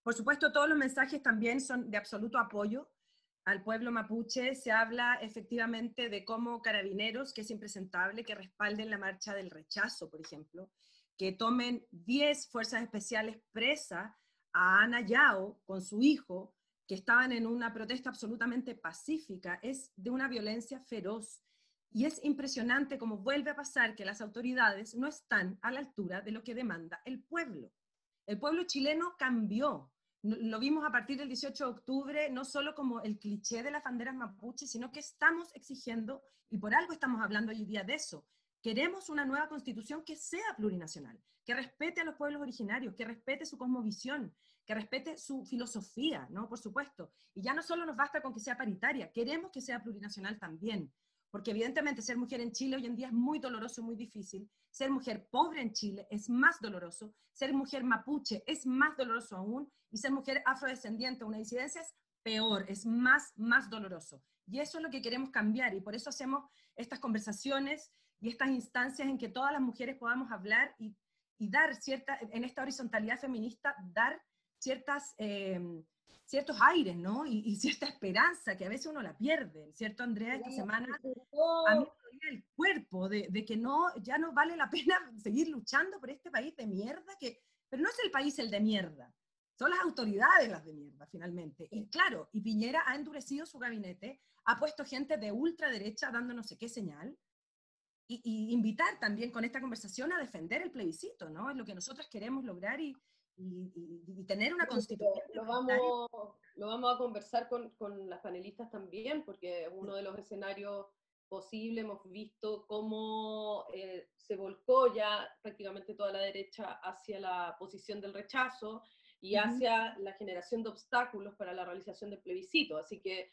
Por supuesto, todos los mensajes también son de absoluto apoyo al pueblo mapuche. Se habla efectivamente de cómo carabineros, que es impresentable, que respalden la marcha del rechazo, por ejemplo, que tomen 10 fuerzas especiales presa a Ana Yao con su hijo, que estaban en una protesta absolutamente pacífica, es de una violencia feroz. Y es impresionante cómo vuelve a pasar que las autoridades no están a la altura de lo que demanda el pueblo. El pueblo chileno cambió. Lo vimos a partir del 18 de octubre, no solo como el cliché de las banderas mapuche, sino que estamos exigiendo, y por algo estamos hablando hoy día de eso, Queremos una nueva constitución que sea plurinacional, que respete a los pueblos originarios, que respete su cosmovisión, que respete su filosofía, ¿no? Por supuesto. Y ya no solo nos basta con que sea paritaria, queremos que sea plurinacional también. Porque evidentemente ser mujer en Chile hoy en día es muy doloroso, muy difícil. Ser mujer pobre en Chile es más doloroso. Ser mujer mapuche es más doloroso aún. Y ser mujer afrodescendiente o una disidencia es peor, es más, más doloroso. Y eso es lo que queremos cambiar. Y por eso hacemos estas conversaciones y estas instancias en que todas las mujeres podamos hablar y, y dar cierta, en esta horizontalidad feminista, dar ciertas, eh, ciertos aires, ¿no? Y, y, cierta esperanza, que a veces uno la pierde, ¿cierto, Andrea? Esta semana a mí me dolía el cuerpo de, de, que no, ya no vale la pena seguir luchando por este país de mierda, que, pero no es el país el de mierda, son las autoridades las de mierda, finalmente. Y claro, y Piñera ha endurecido su gabinete, ha puesto gente de ultraderecha dando no sé qué señal, y, invitar también con esta conversación a defender el plebiscito, ¿no? Es lo que nosotros queremos lograr y, y tener una constitución. Lo vamos, lo vamos a conversar con, con, las panelistas también, porque uno de los escenarios posibles hemos visto cómo eh, se volcó ya prácticamente toda la derecha hacia la posición del rechazo y hacia la generación de obstáculos para la realización del plebiscito. Así que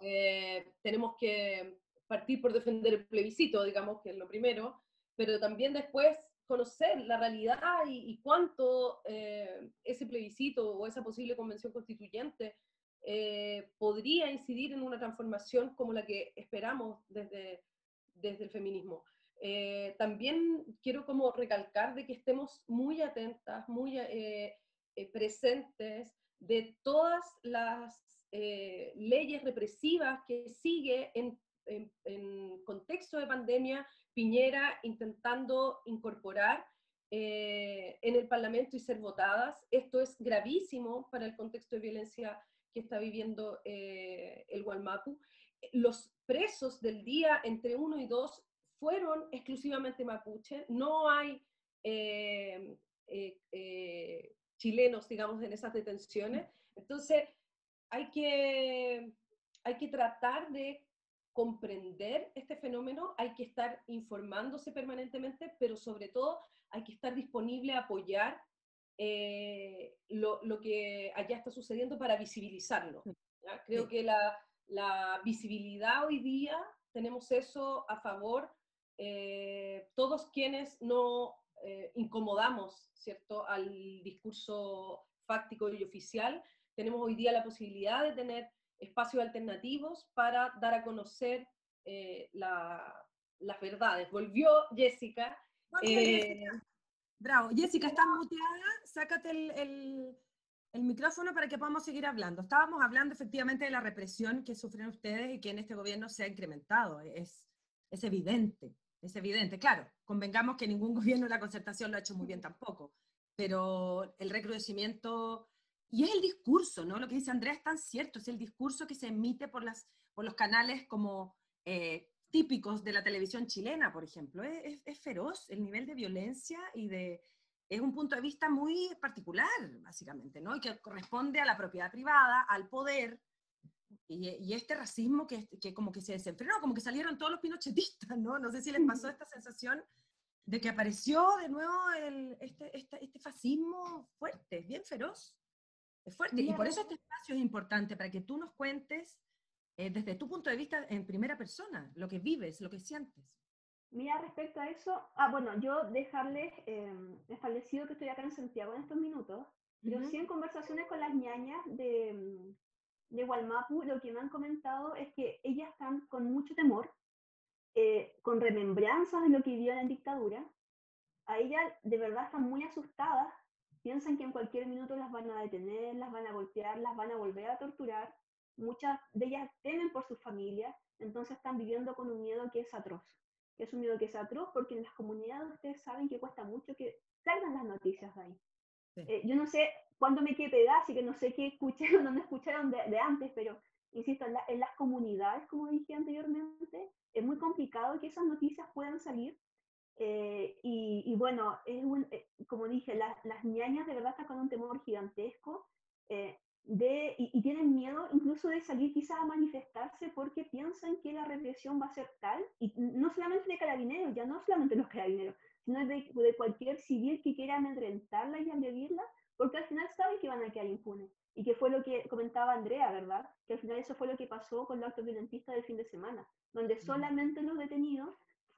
eh, tenemos que partir por defender el plebiscito, digamos que es lo primero, pero también después conocer la realidad y, cuánto eh, ese plebiscito o esa posible convención constituyente eh, podría incidir en una transformación como la que esperamos desde, desde el feminismo. Eh, también quiero como recalcar de que estemos muy atentas, muy presentes de todas las leyes represivas que sigue en en, contexto de pandemia, Piñera intentando incorporar eh, en el Parlamento y ser votadas. Esto es gravísimo para el contexto de violencia que está viviendo eh, el Gualmapu. Los presos del día entre uno y dos fueron exclusivamente mapuche, no hay eh, chilenos, digamos, en esas detenciones. Entonces, hay que, hay que tratar de comprender este fenómeno, hay que estar informándose permanentemente, pero sobre todo hay que estar disponible a apoyar eh, lo, lo, que allá está sucediendo para visibilizarlo. Creo que la, la, visibilidad hoy día, tenemos eso a favor, eh, todos quienes no eh, incomodamos ¿cierto? al discurso fáctico y oficial, tenemos hoy día la posibilidad de tener espacios alternativos para dar a conocer eh, la, las verdades. Volvió Jessica. Eh, Bravo. Jessica, estás muteada. Sácate el, el, el, micrófono para que podamos seguir hablando. Estábamos hablando efectivamente de la represión que sufren ustedes y que en este gobierno se ha incrementado. Es, es evidente, es evidente. Claro, convengamos que ningún gobierno de la concertación lo ha hecho muy bien tampoco, pero el recrudecimiento... Y es el discurso, ¿no? Lo que dice Andrea es tan cierto, es el discurso que se emite por, las, por los canales como eh, típicos de la televisión chilena, por ejemplo. Es, es, feroz el nivel de violencia y de... Es un punto de vista muy particular, básicamente, ¿no? Y que corresponde a la propiedad privada, al poder, y, y este racismo que, que, como que se desenfrenó, como que salieron todos los pinochetistas, ¿no? No sé si les pasó esta sensación de que apareció de nuevo el, este, este, este fascismo fuerte, bien feroz. Es fuerte. Y por eso este espacio es importante, para que tú nos cuentes eh, desde tu punto de vista en primera persona, lo que vives, lo que sientes. Mira, respecto a eso, ah, bueno, yo dejarles eh, establecido que estoy acá en Santiago en estos minutos, pero sí en conversaciones con las ñañas de, de Gualmapu, lo que me han comentado es que ellas están con mucho temor, eh, con remembranzas de lo que vivió en la dictadura. A ellas de verdad están muy asustadas, piensan que en cualquier minuto las van a detener, las van a golpear, las van a volver a torturar muchas de ellas temen por sus familias, entonces están viviendo con un miedo que es atroz. Que es un miedo que es atroz porque en las comunidades ustedes saben que cuesta mucho que salgan las noticias de ahí. Eh, yo no sé cuándo me quedé pegada, así que no sé qué escucharon o no escucharon de, antes, pero insisto, en, las comunidades, como dije anteriormente, es muy complicado que esas noticias puedan salir. Eh, y, bueno, es eh, como dije, las ñañas de verdad están con un temor gigantesco de, y, tienen miedo incluso de salir quizás a manifestarse porque piensan que la represión va a ser tal, y no solamente de carabineros, ya no solamente los carabineros, sino de, de cualquier civil que quiera amedrentarla y agredirla, porque al final saben que van a quedar impunes. Y que fue lo que comentaba Andrea, ¿verdad? Que al final eso fue lo que pasó con los actos violentistas del fin de semana, donde solamente los detenidos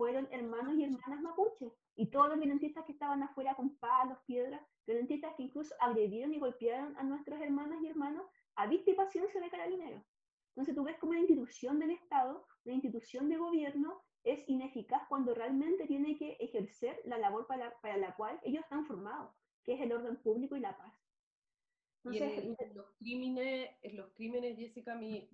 fueron hermanos y hermanas mapuches. Y todos los violentistas que estaban afuera con palos, piedras, violentistas que incluso agredieron y golpearon a nuestras hermanas y hermanos a vista y paciencia de carabineros. Entonces tú ves como una institución del Estado, una institución de gobierno, es ineficaz cuando realmente tiene que ejercer la labor para, para la cual ellos están formados, que es el orden público y la paz. Entonces, y en, los crímenes, en los crímenes, Jessica, a mí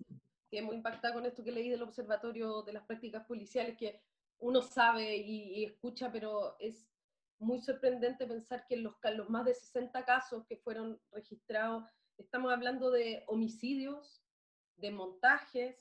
que muy impactada con esto que leí del Observatorio de las Prácticas Policiales, que uno sabe y, escucha, pero es muy sorprendente pensar que en los, más de 60 casos que fueron registrados, estamos hablando de homicidios, de montajes,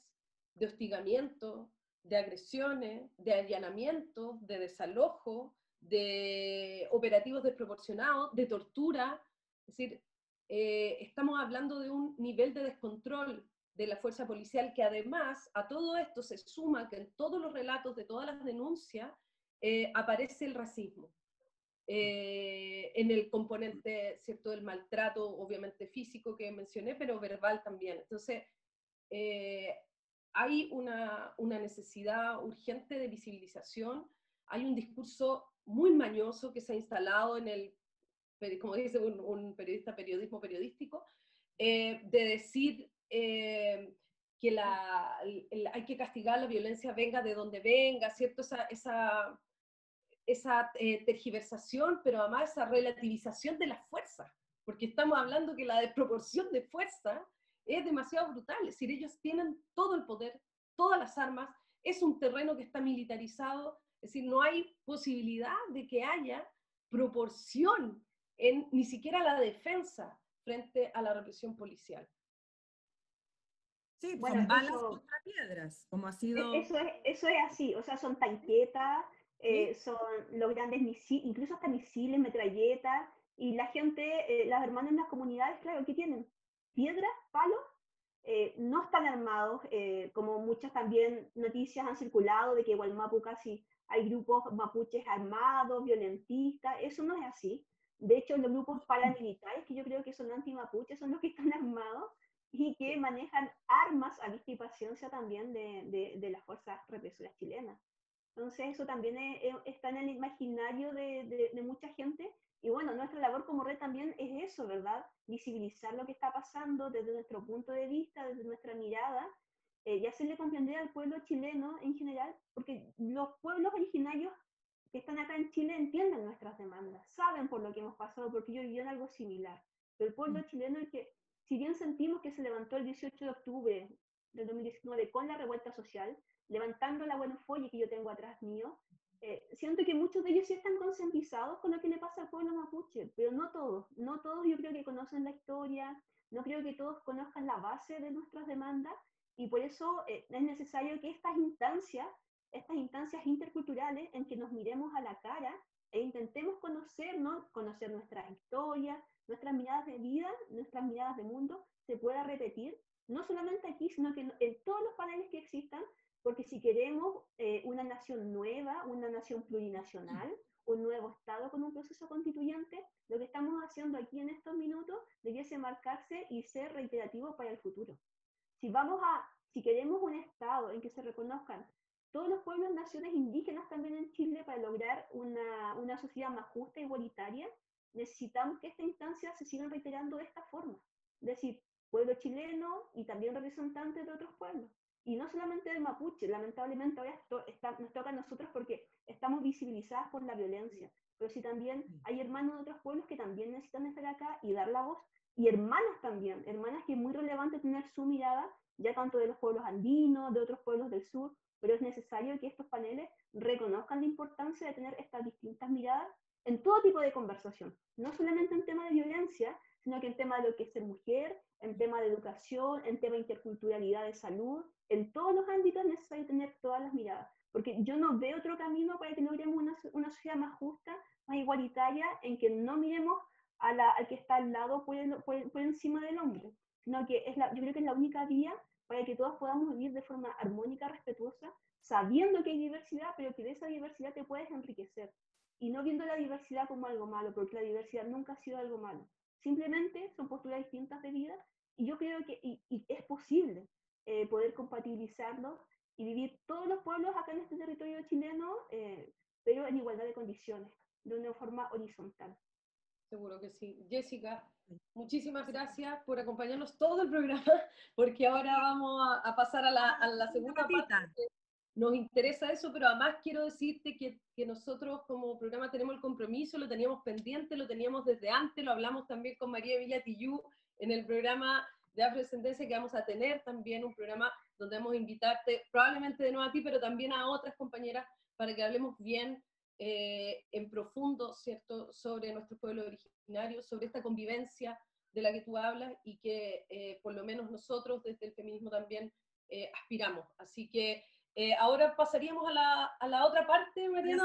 de hostigamiento, de agresiones, de allanamiento, de desalojo, de operativos desproporcionados, de tortura. Es decir, eh, estamos hablando de un nivel de descontrol de la fuerza policial, que además a todo esto se suma que en todos los relatos de todas las denuncias eh, aparece el racismo. Eh, en el componente cierto del maltrato, obviamente físico que mencioné, pero verbal también. Entonces, eh, hay una, una, necesidad urgente de visibilización, hay un discurso muy mañoso que se ha instalado en el, como dice un, un periodista, periodismo periodístico, de decir eh, que la, hay que castigar la violencia venga de donde venga, ¿cierto? Esa, esa, esa eh, tergiversación, pero además esa relativización de la fuerza, porque estamos hablando que la desproporción de fuerza es demasiado brutal, es decir, ellos tienen todo el poder, todas las armas, es un terreno que está militarizado, es decir, no hay posibilidad de que haya proporción ni siquiera la defensa frente a la represión policial. Sí, bueno, son balas contra piedras, como ha sido... E, eso es, eso es así, o sea, son tanquetas, eh, son los grandes misiles, incluso hasta misiles, metralletas, y la gente, eh, las hermanas en las comunidades, claro, ¿qué tienen? Piedras, palos, eh, no están armados, como muchas también noticias han circulado de que igual Mapu casi hay grupos mapuches armados, violentistas, eso no es así. De hecho, los grupos paramilitares, que yo creo que son anti-mapuches, son los que están armados, y que manejan armas a vista y paciencia también de, de, de las fuerzas represoras chilenas. Entonces eso también está en el imaginario de, de, mucha gente y bueno, nuestra labor como red también es eso, ¿verdad? Visibilizar lo que está pasando desde nuestro punto de vista, desde nuestra mirada eh, y hacerle comprender al pueblo chileno en general, porque los pueblos originarios que están acá en Chile entienden nuestras demandas, saben por lo que hemos pasado, porque yo viví en algo similar. Pero el pueblo chileno, el que, si bien sentimos que se levantó el 18 de octubre del 2019 con la revuelta social, levantando la buena folla que yo tengo atrás mío, eh, siento que muchos de ellos sí están concientizados con lo que le pasa al pueblo mapuche, pero no todos, no todos yo creo que conocen la historia, no creo que todos conozcan la base de nuestras demandas, y por eso eh, es necesario que estas instancias, estas instancias interculturales en que nos miremos a la cara e intentemos conocernos, conocer nuestras historias, nuestras miradas de vida, nuestras miradas de mundo, se pueda repetir, no solamente aquí, sino que en todos los paneles que existan, porque si queremos eh, una nación nueva, una nación plurinacional, un nuevo Estado con un proceso constituyente, lo que estamos haciendo aquí en estos minutos debiese marcarse y ser reiterativo para el futuro. Si vamos a, si queremos un Estado en que se reconozcan todos los pueblos, naciones indígenas también en Chile para lograr una, una sociedad más justa igualitaria, necesitamos que esta instancia se siga reiterando de esta forma. Es decir, pueblo chileno y también representantes de otros pueblos. Y no solamente del mapuche, lamentablemente ahora esto está, nos toca a nosotros porque estamos visibilizadas por la violencia, pero sí también hay hermanos de otros pueblos que también necesitan estar acá y dar la voz, y hermanas también, hermanas que es muy relevante tener su mirada, ya tanto de los pueblos andinos, de otros pueblos del sur, pero es necesario que estos paneles reconozcan la importancia de tener estas distintas miradas en todo tipo de conversación, no solamente en tema de violencia, sino que en tema de lo que es ser mujer, en tema de educación, en tema de interculturalidad de salud, en todos los ámbitos es necesario tener todas las miradas, porque yo no veo otro camino para que logremos una, una sociedad más justa, más igualitaria, en que no miremos a la, al que está al lado por, por, encima del hombre, sino que es la, yo creo que es la única vía para que todos podamos vivir de forma armónica, respetuosa, sabiendo que hay diversidad, pero que de esa diversidad te puedes enriquecer. Y no viendo la diversidad como algo malo, porque la diversidad nunca ha sido algo malo. Simplemente son posturas distintas de vida y yo creo que y, y es posible. Eh, poder compatibilizarlos y vivir todos los pueblos acá en este territorio chileno, eh, pero en igualdad de condiciones, de una forma horizontal. Seguro que sí. Jessica, muchísimas gracias por acompañarnos todo el programa, porque ahora vamos a, pasar a la, a la segunda parte. Nos interesa eso, pero además quiero decirte que, que, nosotros como programa tenemos el compromiso, lo teníamos pendiente, lo teníamos desde antes, lo hablamos también con María Villatillú en el programa de afrodescendencia que vamos a tener también un programa donde vamos a invitarte probablemente de nuevo a ti, pero también a otras compañeras para que hablemos bien eh, en profundo, ¿cierto?, sobre nuestros pueblos originarios, sobre esta convivencia de la que tú hablas y que eh, por lo menos nosotros desde el feminismo también eh, aspiramos. Así que ahora pasaríamos a la, a la otra parte, Mariana,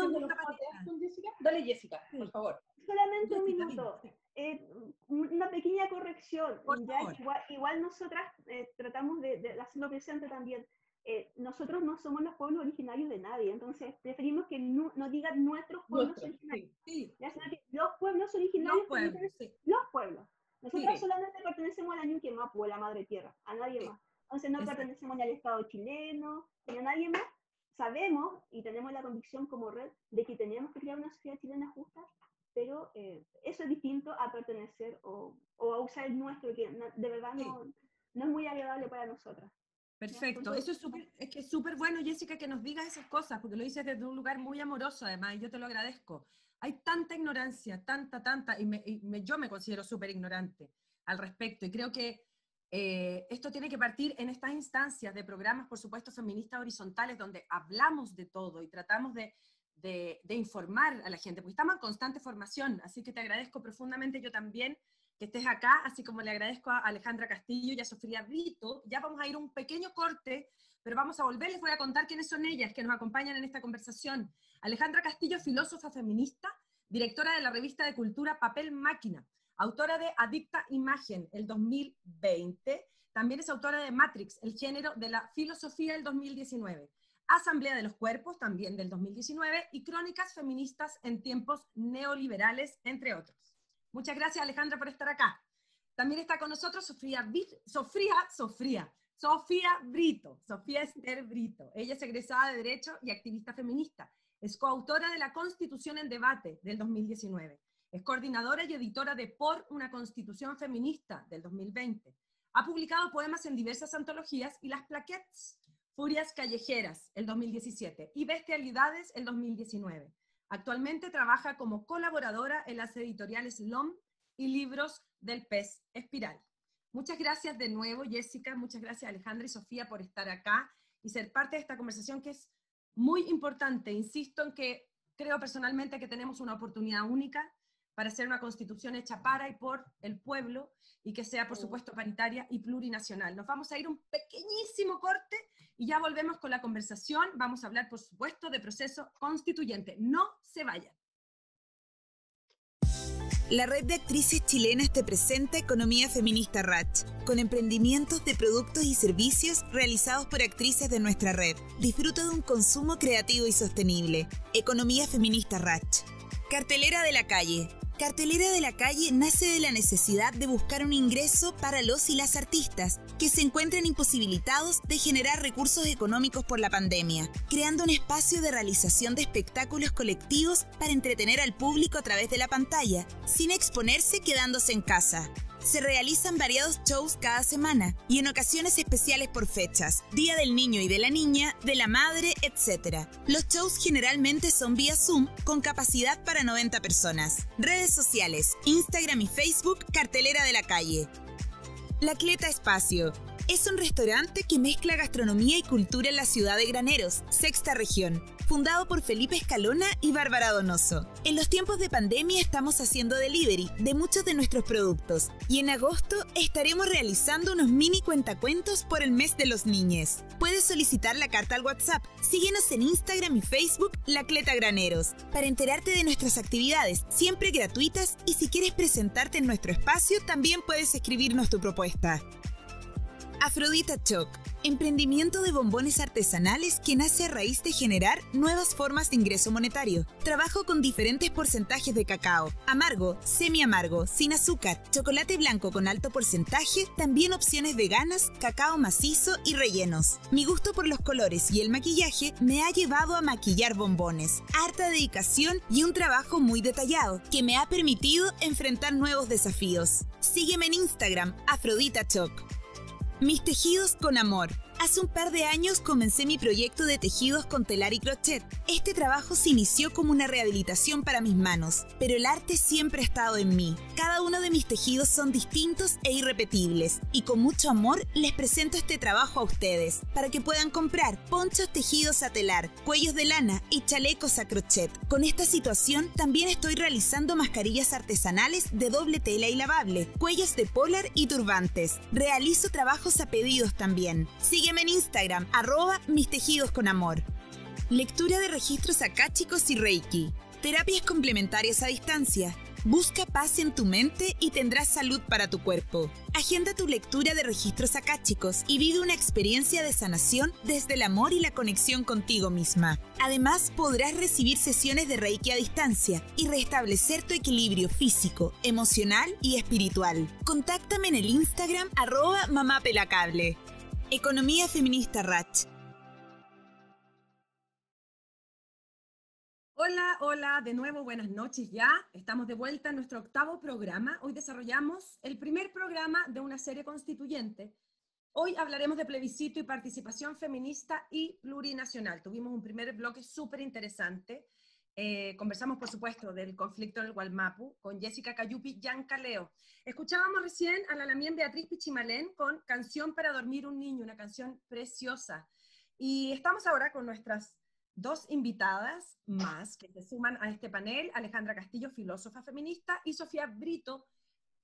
con Jessica. Dale, Jessica, por favor. Solamente un minuto. Eh, una pequeña corrección. Igual, nosotras eh, tratamos de, hacerlo presente también. Eh, nosotros no somos los pueblos originarios de nadie, entonces preferimos que no, no digan nuestros pueblos originarios, los pueblos originarios, los pueblos. Nosotros solamente pertenecemos a la Ñuque Mapu, a la Madre Tierra, a nadie más. Entonces no pertenecemos ni al Estado chileno, ni a nadie más. Sabemos y tenemos la convicción como red de que tenemos que crear una sociedad chilena justa pero eh, eso es distinto a pertenecer o, o, a usar el nuestro, que de verdad no, no, es muy agradable para nosotras. Perfecto, eso es súper es que es súper bueno, Jessica, que nos digas esas cosas, porque lo dices desde un lugar muy amoroso, además, y yo te lo agradezco. Hay tanta ignorancia, tanta, tanta, y, me, yo me considero súper ignorante al respecto, y creo que eh, esto tiene que partir en estas instancias de programas, por supuesto, feministas horizontales, donde hablamos de todo y tratamos de, informar a la gente, porque estamos en constante formación, así que te agradezco profundamente yo también que estés acá, así como le agradezco a Alejandra Castillo y a Sofía Brito. Ya vamos a ir un pequeño corte, pero vamos a volver, les voy a contar quiénes son ellas que nos acompañan en esta conversación. Alejandra Castillo, filósofa feminista, directora de la revista de cultura Papel Máquina, autora de Adicta Imagen, el 2020, también es autora de Matrix, el género de la filosofía del 2019. Asamblea de los Cuerpos, también del 2019, y Crónicas Feministas en Tiempos Neoliberales, entre otros. Muchas gracias, Alejandra, por estar acá. También está con nosotros Sofía, Sofía, Sofía, Sofía Brito, Sofía Esther Brito. Ella es egresada de Derecho y activista feminista. Es coautora de La Constitución en Debate del 2019. Es coordinadora y editora de Por una Constitución Feminista del 2020. Ha publicado poemas en diversas antologías y las plaquettes Furias Callejeras, el 2017, y Bestialidades, el 2019. Actualmente trabaja como colaboradora en las editoriales LOM y Libros del Pez Espiral. Muchas gracias de nuevo, Jessica, muchas gracias Alejandra y Sofía por estar acá y ser parte de esta conversación que es muy importante. Insisto en que creo personalmente que tenemos una oportunidad única para hacer una constitución hecha para y por el pueblo y que sea, por supuesto, paritaria y plurinacional. Nos vamos a ir un pequeñísimo corte y ya volvemos con la conversación. Vamos a hablar, por supuesto, de proceso constituyente. No se vayan. La red de actrices chilenas te presenta Economía Feminista Ratch, con emprendimientos de productos y servicios realizados por actrices de nuestra red. Disfruta de un consumo creativo y sostenible. Economía Feminista Ratch. Cartelera de la calle. Cartelera de la calle nace de la necesidad de buscar un ingreso para los y las artistas que se encuentran imposibilitados de generar recursos económicos por la pandemia, creando un espacio de realización de espectáculos colectivos para entretener al público a través de la pantalla, sin exponerse quedándose en casa. Se realizan variados shows cada semana y en ocasiones especiales por fechas, Día del Niño y de la Niña, de la Madre, etc. Los shows generalmente son vía Zoom con capacidad para 90 personas. Redes sociales, Instagram y Facebook, Cartelera de la Calle. La Cleta Espacio. Es un restaurante que mezcla gastronomía y cultura en la ciudad de Graneros, sexta región, fundado por Felipe Escalona y Bárbara Donoso. En los tiempos de pandemia estamos haciendo delivery de muchos de nuestros productos y en agosto estaremos realizando unos mini cuentacuentos por el mes de los niñes. Puedes solicitar la carta al WhatsApp. Síguenos en Instagram y Facebook La Cleta Graneros para enterarte de nuestras actividades, siempre gratuitas y si quieres presentarte en nuestro espacio también puedes escribirnos tu propuesta. Afrodita Choc, emprendimiento de bombones artesanales que nace a raíz de generar nuevas formas de ingreso monetario. Trabajo con diferentes porcentajes de cacao, amargo, semi amargo, sin azúcar, chocolate blanco con alto porcentaje, también opciones veganas, cacao macizo y rellenos. Mi gusto por los colores y el maquillaje me ha llevado a maquillar bombones, harta dedicación y un trabajo muy detallado que me ha permitido enfrentar nuevos desafíos. Sígueme en Instagram, Afrodita Choc. Mis tejidos con amor. Hace un par de años comencé mi proyecto de tejidos con telar y crochet. Este trabajo se inició como una rehabilitación para mis manos, pero el arte siempre ha estado en mí. Cada uno de mis tejidos son distintos e irrepetibles, y con mucho amor les presento este trabajo a ustedes, para que puedan comprar ponchos tejidos a telar, cuellos de lana y chalecos a crochet. Con esta situación también estoy realizando mascarillas artesanales de doble tela y lavable, cuellos de polar y turbantes. Realizo trabajos a pedidos también. Sígueme en Instagram, arroba mis tejidos con amor. Lectura de registros akáchicos y Reiki. Terapias complementarias a distancia. Busca paz en tu mente y tendrás salud para tu cuerpo. Agenda tu lectura de registros akáchicos y vive una experiencia de sanación desde el amor y la conexión contigo misma. Además, podrás recibir sesiones de Reiki a distancia y restablecer tu equilibrio físico, emocional y espiritual. Contáctame en el Instagram arroba mamapelacable. Economía Feminista Ratch. Hola, hola, de nuevo buenas noches ya. Estamos de vuelta en nuestro octavo programa. Hoy desarrollamos el primer programa de una serie constituyente. Hoy hablaremos de plebiscito y participación feminista y plurinacional. Tuvimos un primer bloque súper interesante. Eh, conversamos, por supuesto, del conflicto en el Gualmapu con Jessica Cayupi Caleo. Escuchábamos recién a la lamien Beatriz Pichimalén con Canción para dormir un niño, una canción preciosa. Y estamos ahora con nuestras dos invitadas más que se suman a este panel, Alejandra Castillo, filósofa feminista, y Sofía Brito,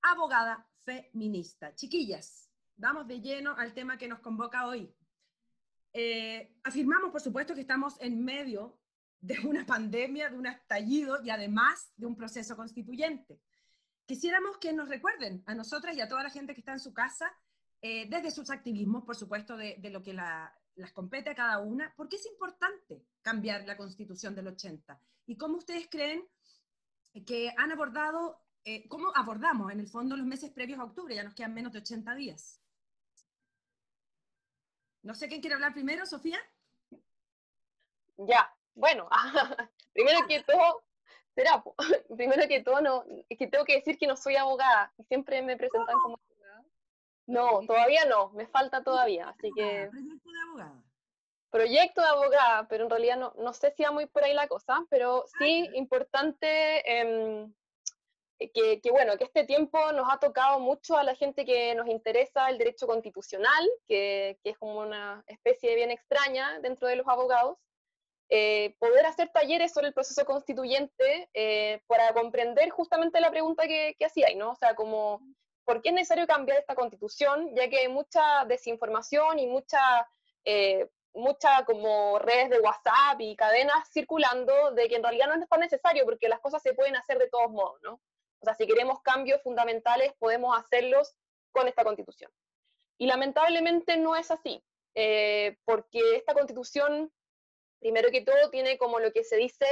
abogada feminista. Chiquillas, vamos de lleno al tema que nos convoca hoy. Eh, afirmamos, por supuesto, que estamos en medio de una pandemia, de un estallido y además de un proceso constituyente. Quisiéramos que nos recuerden a nosotras y a toda la gente que está en su casa, eh, desde sus activismos, por supuesto, de, lo que las compete a cada una, por qué es importante cambiar la constitución del 80 y cómo ustedes creen que han abordado, eh, cómo abordamos en el fondo los meses previos a octubre, ya nos quedan menos de 80 días. No sé quién quiere hablar primero, Sofía. Ya, bueno, primero que todo, será, primero que todo, no, que tengo que decir que no soy abogada y siempre me presentan como abogada. No, todavía no, me falta todavía, así que... Proyecto de abogada. proyecto de abogada, pero en realidad no, no sé si va muy por ahí la cosa, pero sí importante em, que, que, bueno, que este tiempo nos ha tocado mucho a la gente que nos interesa el derecho constitucional, que, que es como una especie de bien extraña dentro de los abogados, eh, poder hacer talleres sobre el proceso constituyente eh, para comprender justamente la pregunta que, que hacía, ¿no? O sea, como, ¿por qué es necesario cambiar esta constitución? Ya que hay mucha desinformación y mucha eh, muchas como redes de WhatsApp y cadenas circulando de que en realidad no es tan necesario porque las cosas se pueden hacer de todos modos, ¿no? O sea, si queremos cambios fundamentales, podemos hacerlos con esta constitución. Y lamentablemente no es así, eh, porque esta constitución, primero que todo, tiene como lo que se dice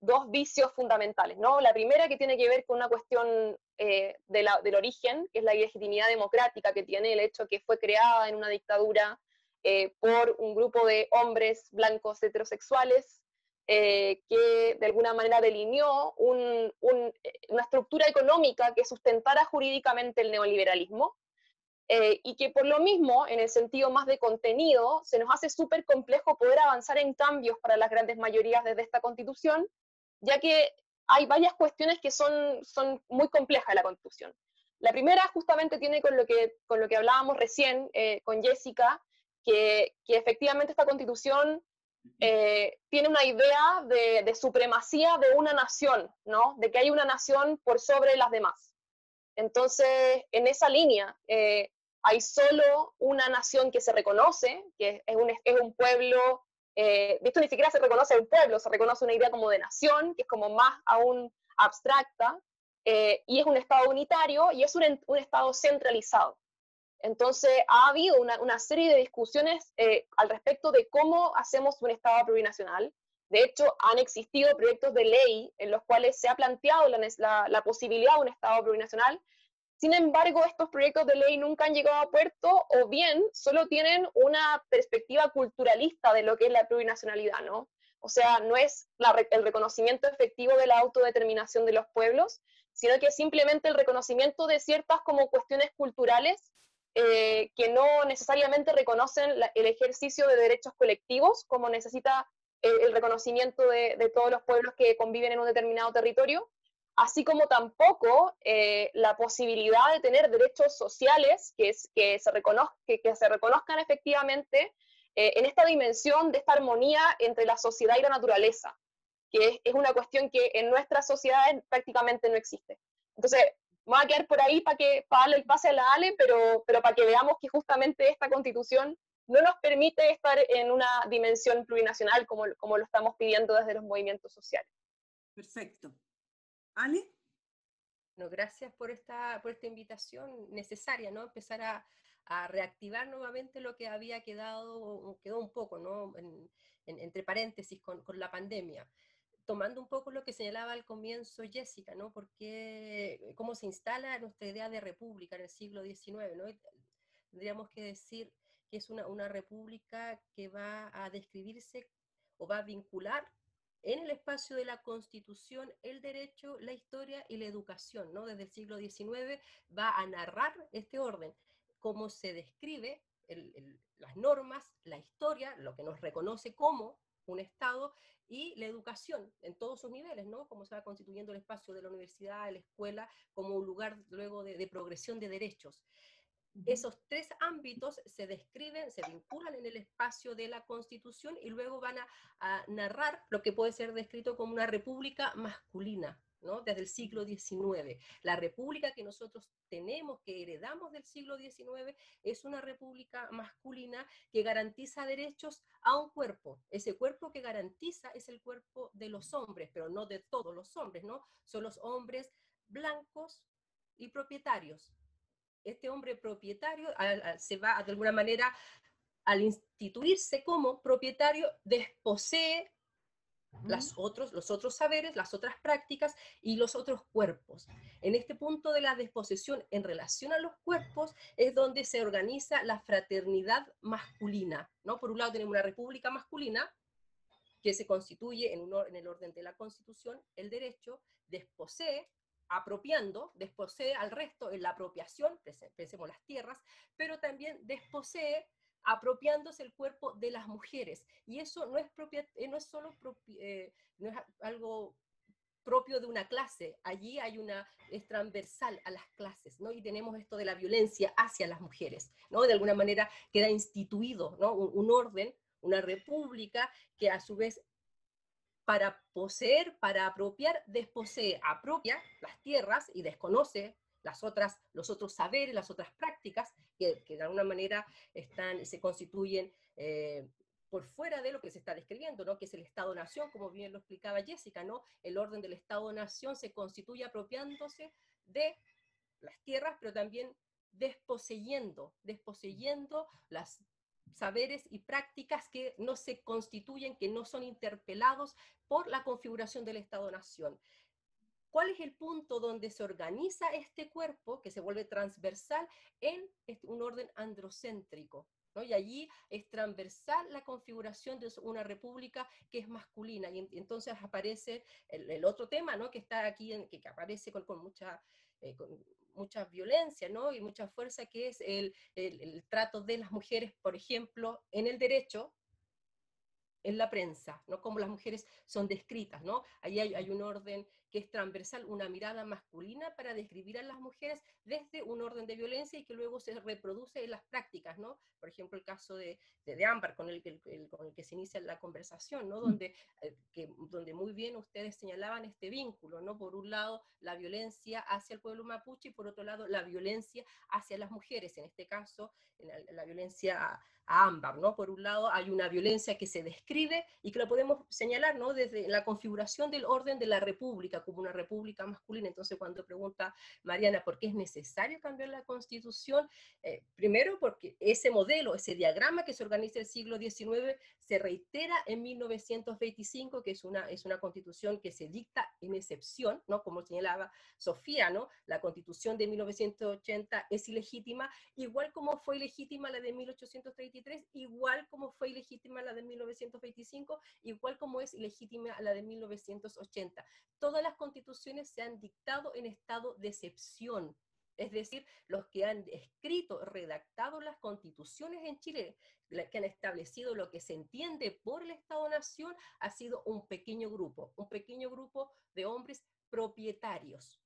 dos vicios fundamentales, ¿no? La primera que tiene que ver con una cuestión eh, del origen, que es la legitimidad democrática que tiene el hecho que fue creada en una dictadura eh, por un grupo de hombres blancos heterosexuales eh, que de alguna manera delineó un, una estructura económica que sustentara jurídicamente el neoliberalismo y que por lo mismo, en el sentido más de contenido, se nos hace súper complejo poder avanzar en cambios para las grandes mayorías desde esta constitución, ya que hay varias cuestiones que son, son muy complejas de la constitución. La primera justamente tiene con lo que, con lo que hablábamos recién con Jessica, que, efectivamente esta constitución eh, tiene una idea de, supremacía de una nación, ¿no? De que hay una nación por sobre las demás. Entonces, en esa línea, eh, hay solo una nación que se reconoce, que es un, es un pueblo, eh, de esto ni siquiera se reconoce un pueblo, se reconoce una idea como de nación, que es como más aún abstracta, y es un Estado unitario y es un, un Estado centralizado. Entonces, ha habido una, serie de discusiones eh, al respecto de cómo hacemos un Estado plurinacional. De hecho, han existido proyectos de ley en los cuales se ha planteado la, posibilidad de un Estado plurinacional. Sin embargo, estos proyectos de ley nunca han llegado a puerto o bien solo tienen una perspectiva culturalista de lo que es la plurinacionalidad, ¿no? O sea, no es el reconocimiento efectivo de la autodeterminación de los pueblos, sino que simplemente el reconocimiento de ciertas como cuestiones culturales eh, que no necesariamente reconocen el ejercicio de derechos colectivos como necesita el, reconocimiento de, todos los pueblos que conviven en un determinado territorio, así como tampoco eh, la posibilidad de tener derechos sociales que, que, se, que, se reconozcan efectivamente eh, en esta dimensión de esta armonía entre la sociedad y la naturaleza, que es, una cuestión que en nuestras sociedades prácticamente no existe. Entonces, me voy a quedar por ahí para que para darle el pase a la Ale, pero, pero para que veamos que justamente esta constitución no nos permite estar en una dimensión plurinacional como, como lo estamos pidiendo desde los movimientos sociales. Perfecto. No, gracias por esta, por esta invitación necesaria, ¿no? Empezar a, a reactivar nuevamente lo que había quedado, quedó un poco, ¿no? En, entre paréntesis con, con la pandemia tomando un poco lo que señalaba al comienzo Jessica, ¿no? Porque cómo se instala nuestra idea de república en el siglo XIX, ¿no? Tendríamos que decir que es una, una república que va a describirse o va a vincular en el espacio de la Constitución el derecho, la historia y la educación, ¿no? Desde el siglo XIX va a narrar este orden, cómo se describe las normas, la historia, lo que nos reconoce como un Estado y la educación en todos sus niveles, ¿no? Cómo se va constituyendo el espacio de la universidad, la escuela, como un lugar luego de, progresión de derechos. Esos tres ámbitos se describen, se vinculan en el espacio de la Constitución y luego van a narrar lo que puede ser descrito como una república masculina, desde el siglo XIX. La república que nosotros tenemos, que heredamos del siglo XIX, es una república masculina que garantiza derechos a un cuerpo. Ese cuerpo que garantiza es el cuerpo de los hombres, pero no de todos los hombres, ¿no? Son los hombres blancos y propietarios. Este hombre propietario se va de alguna manera al instituirse como propietario, desposee las otros, los otros saberes, las otras prácticas y los otros cuerpos. En este punto de la disposición en relación a los cuerpos es donde se organiza la fraternidad masculina. ¿no? Por un lado tenemos una república masculina que se constituye en, en el orden de la constitución, el derecho, desposee, apropiando, desposee al resto en la apropiación, pensemos las tierras, pero también desposee apropiándose el cuerpo de las mujeres. Y eso no es, propia, no es solo es algo propio de una clase. Allí hay una, es transversal a las clases, ¿no? Y tenemos esto de la violencia hacia las mujeres, ¿no? De alguna manera queda instituido, ¿no? Un, orden, una república que a su vez para poseer, para apropiar, desposee, apropia las tierras y desconoce las otras, los otros saberes, las otras prácticas que, de alguna manera están, se constituyen eh, por fuera de lo que se está describiendo, ¿no? que es el Estado-Nación, como bien lo explicaba Jessica, ¿no? el orden del Estado-Nación se constituye apropiándose de las tierras, pero también desposeyendo, desposeyendo las saberes y prácticas que no se constituyen, que no son interpelados por la configuración del Estado-Nación. ¿Cuál es el punto donde se organiza este cuerpo que se vuelve transversal en este, un orden androcéntrico? Y allí es transversal la configuración de una república que es masculina. Y, entonces aparece el, otro tema, ¿no? Que está aquí, en, que, aparece con, mucha... Eh, mucha violencia ¿no? y mucha fuerza, que es el, el, trato de las mujeres, por ejemplo, en el derecho, en la prensa, ¿no? Como las mujeres son descritas, ¿no? Ahí hay, hay, un orden que es transversal, una mirada masculina para describir a las mujeres desde un orden de violencia y que luego se reproduce en las prácticas, ¿no? Por ejemplo, el caso de, de, Ámbar, con el, con el que se inicia la conversación, ¿no? Mm. Donde, eh, que, donde muy bien ustedes señalaban este vínculo, ¿no? Por un lado, la violencia hacia el pueblo mapuche y por otro lado, la violencia hacia las mujeres, en este caso, la, la violencia a ámbar, ¿no? Por un lado hay una violencia que se describe y que lo podemos señalar, ¿no? Desde la configuración del orden de la república como una república masculina. Entonces cuando pregunta Mariana por qué es necesario cambiar la constitución, eh, primero porque ese modelo, ese diagrama que se organiza el siglo XIX se reitera en 1925, que es una, es una constitución que se dicta en excepción, ¿no? Como señalaba Sofía, ¿no? La constitución de 1980 es ilegítima, igual como fue ilegítima la de 1833 igual como fue ilegítima la de 1925, igual como es ilegítima la de 1980. Todas las constituciones se han dictado en estado de excepción, es decir, los que han escrito, redactado las constituciones en Chile, que han establecido lo que se entiende por el Estado-Nación, ha sido un pequeño grupo, un pequeño grupo de hombres propietarios,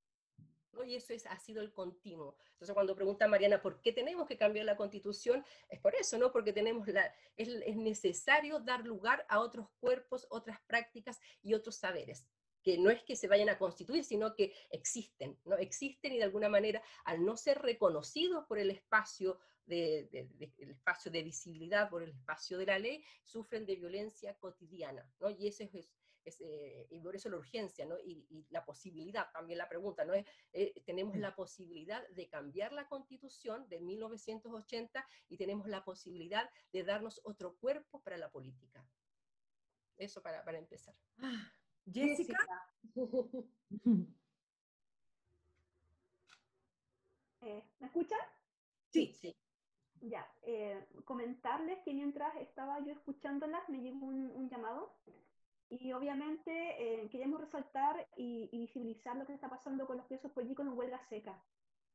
y eso es, ha sido el continuo. Entonces, cuando pregunta Mariana por qué tenemos que cambiar la constitución, es por eso, ¿no? Porque tenemos la, es, es necesario dar lugar a otros cuerpos, otras prácticas y otros saberes que no es que se vayan a constituir, sino que existen, ¿no? Existen y de alguna manera, al no ser reconocidos por el espacio de, de, el espacio de visibilidad, por el espacio de la ley, sufren de violencia cotidiana, ¿no? Y eso es, eh, y por eso la urgencia, ¿no? Y, la posibilidad, también la pregunta, ¿no? Eh, tenemos la posibilidad de cambiar la constitución de 1980 y tenemos la posibilidad de darnos otro cuerpo para la política. Eso para, para empezar. Ah, Jessica. Eh, ¿Me escuchan? Sí. sí. Ya, comentarles que mientras estaba yo escuchándolas me llegó un, un llamado y obviamente eh, queremos resaltar y, visibilizar lo que está pasando con los presos políticos en huelga seca.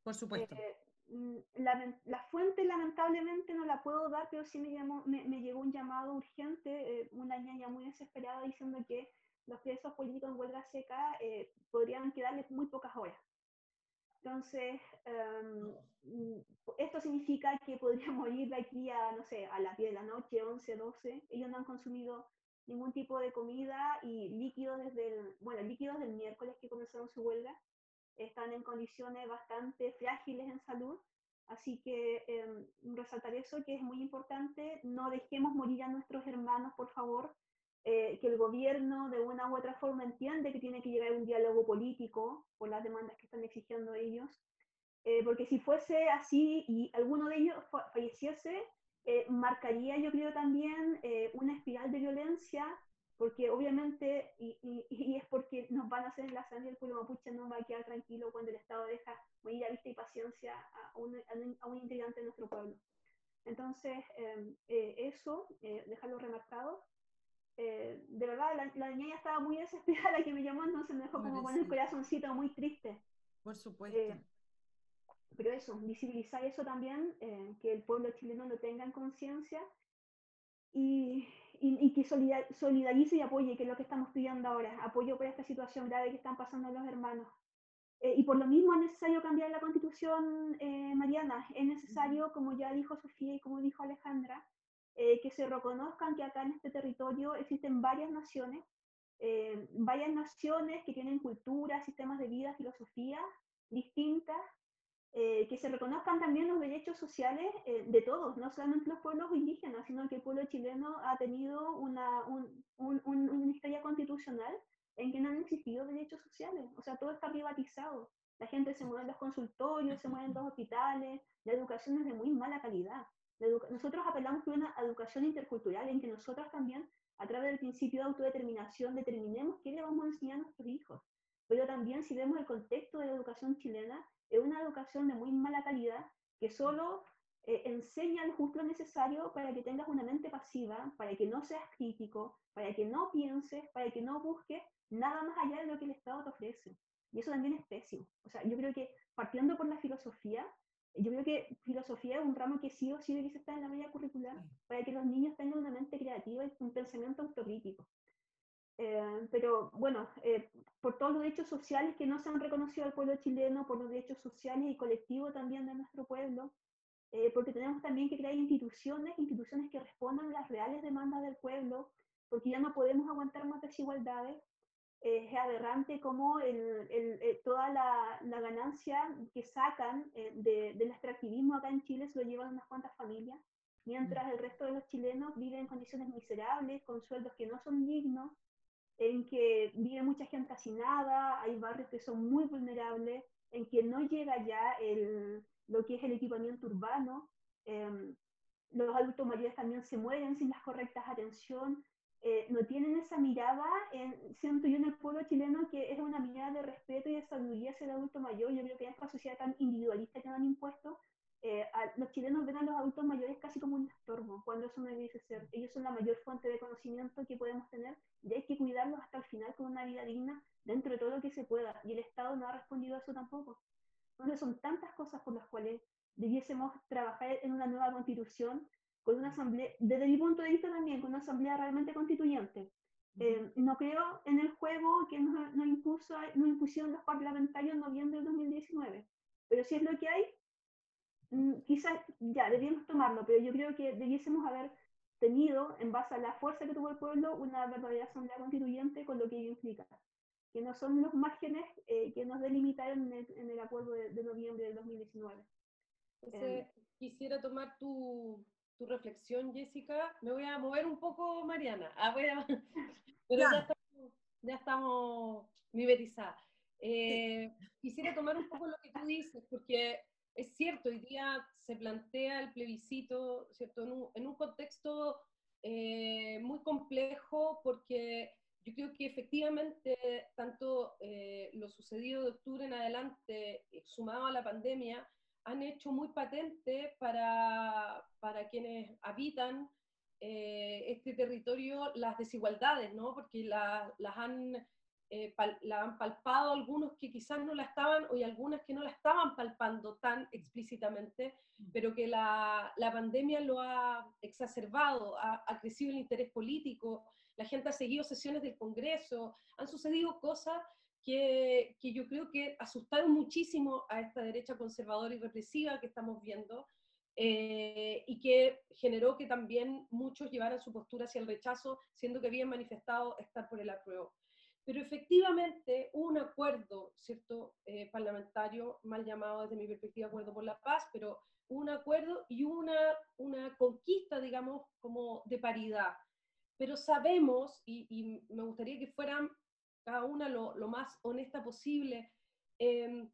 Por supuesto. Eh, mm, la, la, fuente lamentablemente no la puedo dar, pero sí me, llamó, me, llegó un llamado urgente, eh, una niña muy desesperada diciendo que los presos políticos en huelga seca podrían quedarles muy pocas horas. Entonces, mm, esto significa que podrían morir de aquí a, no sé, a las 10 de la noche, 11, 12. Ellos no han consumido ningún tipo de comida y líquidos desde el, bueno, líquidos del miércoles que comenzaron su huelga, están en condiciones bastante frágiles en salud, así que eh, resaltar eso que es muy importante, no dejemos morir a nuestros hermanos, por favor, eh, que el gobierno de una u otra forma entiende que tiene que llegar un diálogo político por las demandas que están exigiendo ellos, eh, porque si fuese así y alguno de ellos falleciese, eh, marcaría, yo creo, también eh, una espiral de violencia, porque obviamente, y, y, es porque nos van a hacer en la sangre, el pueblo mapuche no va a quedar tranquilo cuando el Estado deja morir a vista y paciencia a un, a un, integrante de nuestro pueblo. Entonces, em, eh, eso, dejarlo remarcado. de verdad, la, la, niña estaba muy desesperada, la que me llamó, entonces me dejó como con el corazoncito muy triste. Por supuesto. Pero eso, visibilizar eso también, eh, que el pueblo chileno lo tenga en conciencia y, y, y, que solidarice y apoye, que es lo que estamos pidiendo ahora, apoyo por esta situación grave que están pasando los hermanos. Eh, y por lo mismo es necesario cambiar la constitución, eh, Mariana, es necesario, como ya dijo Sofía y como dijo Alejandra, eh, que se reconozcan que acá en este territorio existen varias naciones, eh, varias naciones que tienen cultura, sistemas de vida, filosofía distintas, eh, que se reconozcan también los derechos sociales eh, de todos, no solamente los pueblos indígenas, sino que el pueblo chileno ha tenido una, un, un, una historia constitucional en que no han existido derechos sociales, o sea, todo está privatizado. La gente se mueve en los consultorios, se mueve en los hospitales, la educación es de muy mala calidad. Nosotros apelamos por una educación intercultural en que nosotros también, a través del principio de autodeterminación, determinemos qué le vamos a enseñar a nuestros hijos. Pero también, si vemos el contexto de la educación chilena, es una educación de muy mala calidad que solo eh, enseña el justo necesario para que tengas una mente pasiva, para que no seas crítico, para que no pienses, para que no busques nada más allá de lo que el Estado te ofrece. Y eso también es pésimo. O sea, yo creo que partiendo por la filosofía, yo creo que filosofía es un ramo que sí o sí debe estar en la media curricular para que los niños tengan una mente creativa y un pensamiento autocrítico. Eh, pero bueno, eh, por todos los derechos sociales que no se han reconocido al pueblo chileno, por los derechos sociales y colectivos también de nuestro pueblo, eh, porque tenemos también que crear instituciones, instituciones que respondan a las reales demandas del pueblo, porque ya no podemos aguantar más desigualdades, es aberrante como el, el, eh, toda la, la, ganancia que sacan eh, de, del extractivismo acá en Chile se lo llevan unas cuantas familias, mientras mm. el resto de los chilenos viven en condiciones miserables, con sueldos que no son dignos, en que vive mucha gente hacinada, hay barrios que son muy vulnerables, en que no llega ya el, lo que es el equipamiento urbano, eh, los adultos mayores también se mueren sin las correctas atención, eh, no tienen esa mirada, en, siento yo en el pueblo chileno, que es una mirada de respeto y de sabiduría hacia el adulto mayor. Yo creo que en esta sociedad tan individualista que nos han impuesto, eh, los chilenos ven a los adultos mayores casi como un estorbo, cuando eso no debe ser. Ellos son la mayor fuente de conocimiento que podemos tener y hay que cuidarlos hasta el final con una vida digna dentro de todo lo que se pueda. Y el Estado no ha respondido a eso tampoco. Entonces son tantas cosas por las cuales debiésemos trabajar en una nueva constitución con una asamblea, desde mi punto de vista también, con una asamblea realmente constituyente. Eh, no creo en el juego que nos, nos, impuso, nos impusieron los parlamentarios en noviembre del 2019, pero si es lo que hay, quizás ya deberíamos tomarlo, pero yo creo que debiésemos haber tenido, en base a la fuerza que tuvo el pueblo, una verdadera asamblea constituyente con lo que ello implica, que no son los márgenes eh, que nos delimitaron en el, en el acuerdo de, de, noviembre del 2019. Entonces, eh, quisiera tomar tu, tu reflexión, Jessica. Me voy a mover un poco, Mariana. Ah, voy a... Pero ya, ya estamos, ya estamos mimetizadas. Eh, quisiera tomar un poco lo que tú dices, porque es cierto, hoy día se plantea el plebiscito, ¿cierto? En un, contexto eh, muy complejo, porque yo creo que efectivamente tanto eh, lo sucedido de octubre en adelante, eh, sumado a la pandemia, han hecho muy patente para, para quienes habitan este territorio las desigualdades, ¿no? Porque la, las han, eh, pal, la han palpado algunos que quizás no la estaban, o y algunas que no la estaban palpando tan explícitamente, pero que la, la pandemia lo ha exacerbado, ha, ha crecido el interés político, la gente ha seguido sesiones del Congreso, han sucedido cosas que, que, yo creo que asustaron muchísimo a esta derecha conservadora y represiva que estamos viendo eh, y que generó que también muchos llevaran su postura hacia el rechazo, siendo que habían manifestado estar por el apruebo. Pero efectivamente un acuerdo, ¿cierto?, eh, parlamentario, mal llamado desde mi perspectiva Acuerdo por la Paz, pero un acuerdo y una, una conquista, digamos, como de paridad. Pero sabemos, y, y me gustaría que fueran cada una lo, lo más honesta posible. Eh,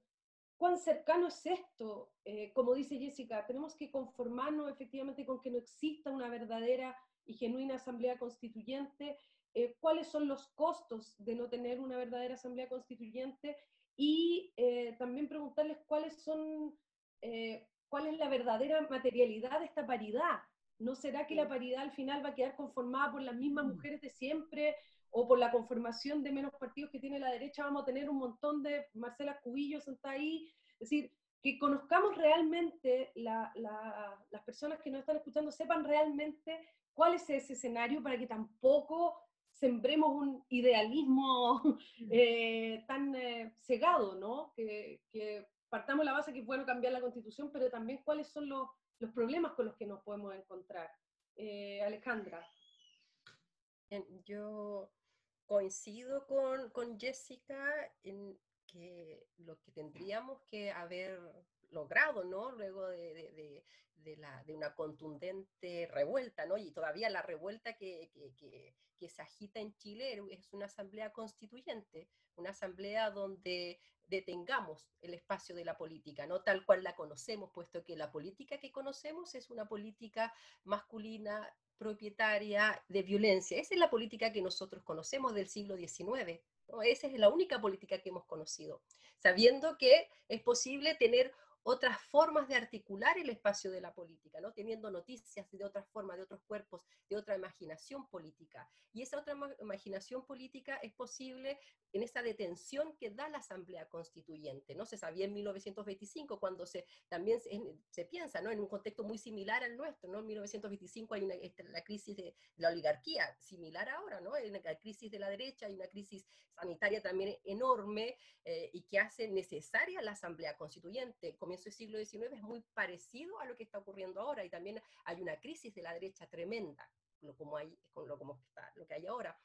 ¿Cuán cercano es esto? Eh, como dice Jessica, tenemos que conformarnos efectivamente con que no exista una verdadera y genuina asamblea constituyente. Eh, ¿Cuáles son los costos de no tener una verdadera asamblea constituyente? Y eh, también preguntarles cuáles son, eh, cuál es la verdadera materialidad de esta paridad. ¿No será que la paridad al final va a quedar conformada por las mismas mm. mujeres de siempre? o por la conformación de menos partidos que tiene la derecha, vamos a tener un montón de Marcela Cubillo está ahí. Es decir, que conozcamos realmente, las personas que nos están escuchando sepan realmente cuál es ese escenario para que tampoco sembremos un idealismo eh, tan eh, cegado, ¿no? Que, que, partamos la base que es bueno cambiar la constitución, pero también cuáles son los, los problemas con los que nos podemos encontrar. Eh, Alejandra. Yo coincido con, con Jessica en que lo que tendríamos que haber logrado, ¿no? Luego de, de, de, la, de, una contundente revuelta, ¿no? Y todavía la revuelta que, que, que, se agita en Chile es una asamblea constituyente, una asamblea donde detengamos el espacio de la política, no tal cual la conocemos, puesto que la política que conocemos es una política masculina, propietaria, de violencia. Esa es la política que nosotros conocemos del siglo XIX. Esa es la única política que hemos conocido, sabiendo que es posible tener otras formas de articular el espacio de la política, ¿no? teniendo noticias de otras formas, de otros cuerpos, de otra imaginación política. Y esa otra imaginación política es posible en esa detención que da la Asamblea Constituyente. ¿no? Se sabía en 1925, cuando se, también se, piensa ¿no? en un contexto muy similar al nuestro. ¿no? En 1925 hay una, este, la crisis de la oligarquía, similar ahora, ¿no? hay una crisis de la derecha, hay una crisis sanitaria también enorme eh, y que hace necesaria la Asamblea Constituyente comienzo del siglo XIX es muy parecido a lo que está ocurriendo ahora y también hay una crisis de la derecha tremenda, lo, como hay, lo, como está, lo que hay ahora.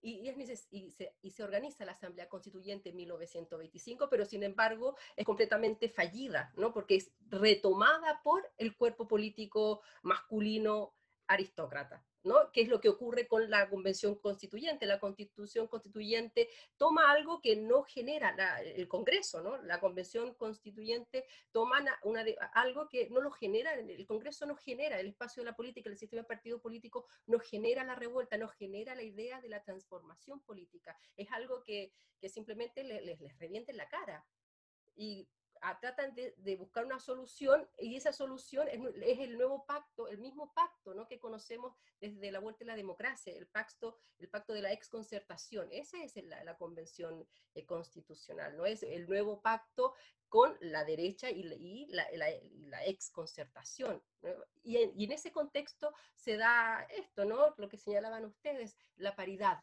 Y, se, y, se, organiza la Asamblea Constituyente en 1925, pero sin embargo es completamente fallida, ¿no? porque es retomada por el cuerpo político masculino aristócrata. ¿No? ¿Qué es lo que ocurre con la convención constituyente? La constitución constituyente toma algo que no genera el Congreso, ¿no? La convención constituyente toma una algo que no lo genera, el Congreso no genera, el espacio de la política, el sistema de partido político no genera la revuelta, no genera la idea de la transformación política. Es algo que, que simplemente les, les revienta en la cara. Y tratan de, buscar una solución y esa solución es, el nuevo pacto, el mismo pacto ¿no? que conocemos desde la vuelta de la democracia, el pacto, el pacto de la exconcertación. Esa es la, convención eh, constitucional, ¿no? es el nuevo pacto con la derecha y, la, exconcertación. Y, y en ese contexto se da esto, ¿no? lo que señalaban ustedes, la paridad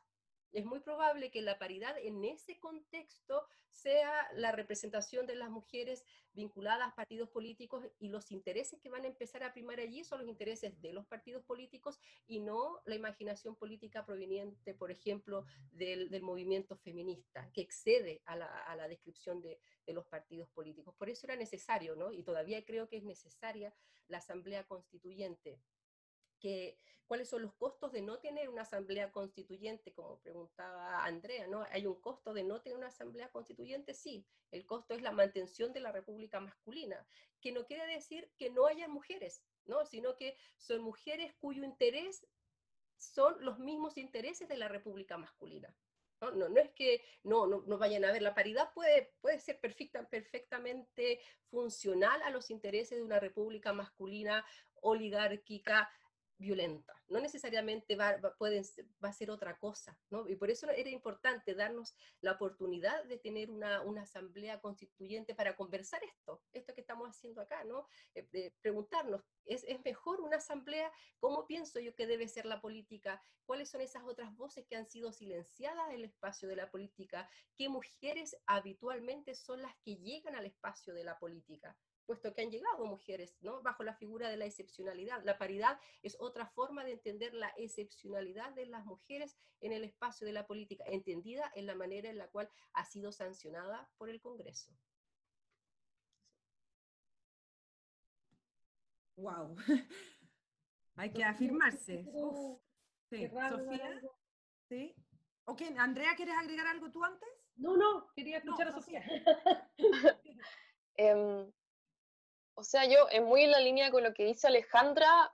es muy probable que la paridad en ese contexto sea la representación de las mujeres vinculadas a partidos políticos y los intereses que van a empezar a primar allí son los intereses de los partidos políticos y no la imaginación política proveniente, por ejemplo, del, movimiento feminista, que excede a la, descripción de, de, los partidos políticos. Por eso era necesario, ¿no? y todavía creo que es necesaria la Asamblea Constituyente que, cuáles son los costos de no tener una asamblea constituyente, como preguntaba Andrea, ¿no? ¿Hay un costo de no tener una asamblea constituyente? Sí, el costo es la mantención de la república masculina, que no quiere decir que no haya mujeres, ¿no? Sino que son mujeres cuyo interés son los mismos intereses de la república masculina. No, no, no, es que no, no, no, vayan a ver, la paridad puede, puede ser perfecta, perfectamente funcional a los intereses de una república masculina oligárquica violenta, no necesariamente va, pueden, va a ser otra cosa, ¿no? Y por eso era importante darnos la oportunidad de tener una, asamblea constituyente para conversar esto, esto que estamos haciendo acá, ¿no? Eh, preguntarnos, ¿es, ¿es mejor una asamblea? ¿Cómo pienso yo que debe ser la política? ¿Cuáles son esas otras voces que han sido silenciadas en el espacio de la política? ¿Qué mujeres habitualmente son las que llegan al espacio de la política? Puesto que han llegado mujeres, ¿no? Bajo la figura de la excepcionalidad. La paridad es otra forma de entender la excepcionalidad de las mujeres en el espacio de la política, entendida en la manera en la cual ha sido sancionada por el Congreso. Wow. Hay que afirmarse. Sí. Sofía. Sí. Ok, Andrea, ¿quieres agregar algo tú antes? No, no, quería escuchar a Sofía. Em, o sea, yo, es muy en la línea con lo que dice Alejandra,